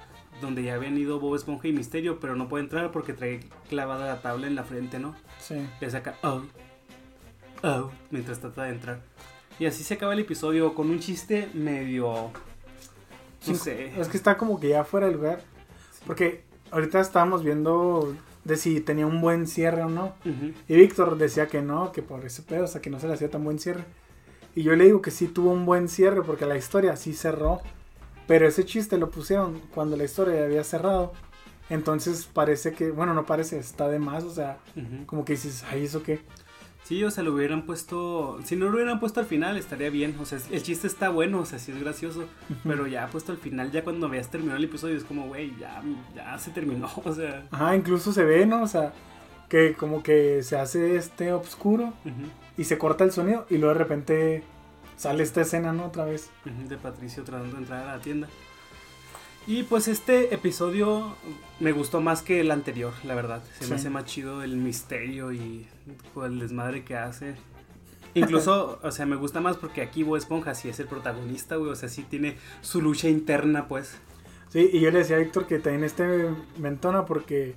donde ya habían ido Bob Esponja y Misterio, pero no puede entrar porque trae clavada la tabla en la frente, ¿no? Sí. Le saca, oh, oh, mientras trata de entrar. Y así se acaba el episodio con un chiste medio... No Sí, sé. Es que está como que ya fuera de lugar. Porque ahorita estábamos viendo de si tenía un buen cierre o no. Ujú. Y Víctor decía que no, que por ese pedo, o sea, que no se le hacía tan buen cierre. Y yo le digo que sí tuvo un buen cierre porque la historia sí cerró. Pero ese chiste lo pusieron cuando la historia ya había cerrado. Entonces parece que, bueno, no parece, está de más, o sea, Ujú. como que dices, ay, ¿eso qué? Sí, o sea, lo hubieran puesto. Si no lo hubieran puesto al final, estaría bien. O sea, el chiste está bueno, o sea, sí es gracioso. Pero ya puesto al final, ya cuando habías terminado el episodio, es como, güey, ya, ya se terminó. *laughs* O sea. Ajá, incluso se ve, ¿no? O sea, que como que se hace este oscuro ujú, y se corta el sonido y luego de repente sale esta escena, ¿no? Otra vez. de Patricio tratando de entrar a la tienda. Y pues este episodio me gustó más que el anterior, la verdad. Se Sí. me hace más chido el misterio y pues, el desmadre que hace. Incluso, *laughs* o sea, me gusta más porque aquí Bob Esponja sí es el protagonista, güey. O sea, sí tiene su lucha interna, pues. Sí, y yo le decía a Víctor que también este me entona porque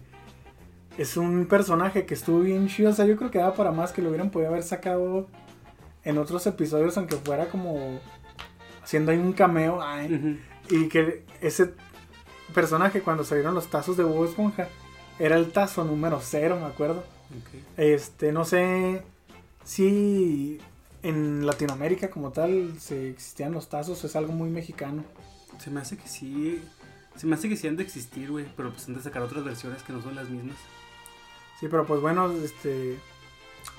es un personaje que estuvo bien chido. O sea, yo creo que daba para más que lo hubieran podido haber sacado en otros episodios, aunque fuera como haciendo ahí un cameo. ay. Y que ese personaje, cuando salieron los tazos de Bob Esponja, era el tazo número cero, me acuerdo. Este, no sé si en Latinoamérica como tal se existían los tazos, es algo muy mexicano. Se me hace que sí. Se me hace que sí han de existir, güey. Pero pues han de sacar otras versiones que no son las mismas. Sí, pero pues bueno, este,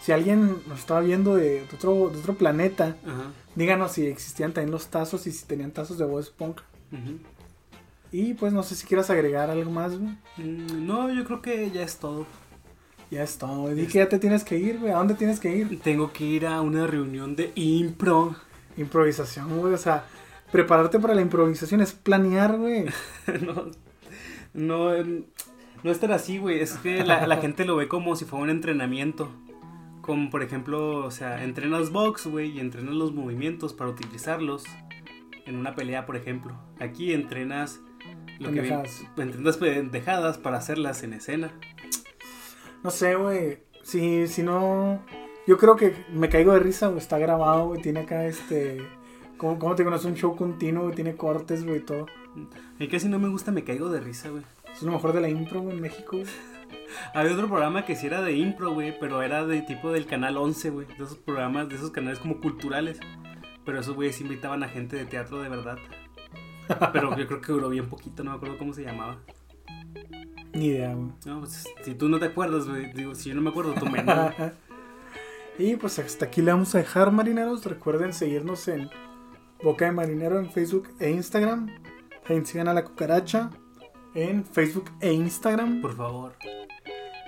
si alguien nos estaba viendo de, de otro, de otro planeta, Ajá. díganos si existían también los tazos y si tenían tazos de Esponja. Ujú. Y pues no sé si quieras agregar algo más, güey. Mm, No, yo creo que ya es todo. Ya es todo, güey. Di que ya te tienes que ir, güey. ¿A dónde tienes que ir? Tengo que ir a una reunión de impro. Improvisación, güey. O sea, prepararte para la improvisación es planear, güey. *laughs* no, no, no es tan así, güey. Es que la, la *laughs* gente lo ve como si fuera un entrenamiento. Como por ejemplo, o sea, entrenas box, güey, y entrenas los movimientos para utilizarlos en una pelea, por ejemplo. Aquí entrenas lo que Pendejadas. entrenas pendejadas para hacerlas en escena. No sé, güey. Si, si no. Yo creo que me caigo de risa, güey. Está grabado, güey. Tiene acá este. ¿Cómo, cómo te conoces? Un show continuo, güey. Tiene cortes, güey. Todo. A mí casi no me gusta, me caigo de risa, güey. Es lo mejor de la impro, güey, en México, güey. *laughs* Había otro programa que sí era de impro, güey, pero era de tipo del canal 11, güey. De esos programas, de esos canales como culturales. Pero esos güeyes invitaban a gente de teatro de verdad. Pero yo creo que duró bien poquito, no me acuerdo cómo se llamaba. Ni idea, güey. No, pues si tú no te acuerdas, güey, digo, si yo no me acuerdo, tú menos. *laughs* y pues hasta aquí le vamos a dejar, marineros. Recuerden seguirnos en Boca de Marinero en Facebook e Instagram. También sigan a la cucaracha en Facebook e Instagram. Por favor.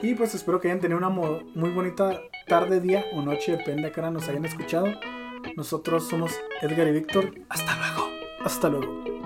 Y pues espero que hayan tenido una muy bonita tarde, día o noche, depende a qué hora nos hayan escuchado. Nosotros somos Edgar y Víctor. Hasta luego. Hasta luego.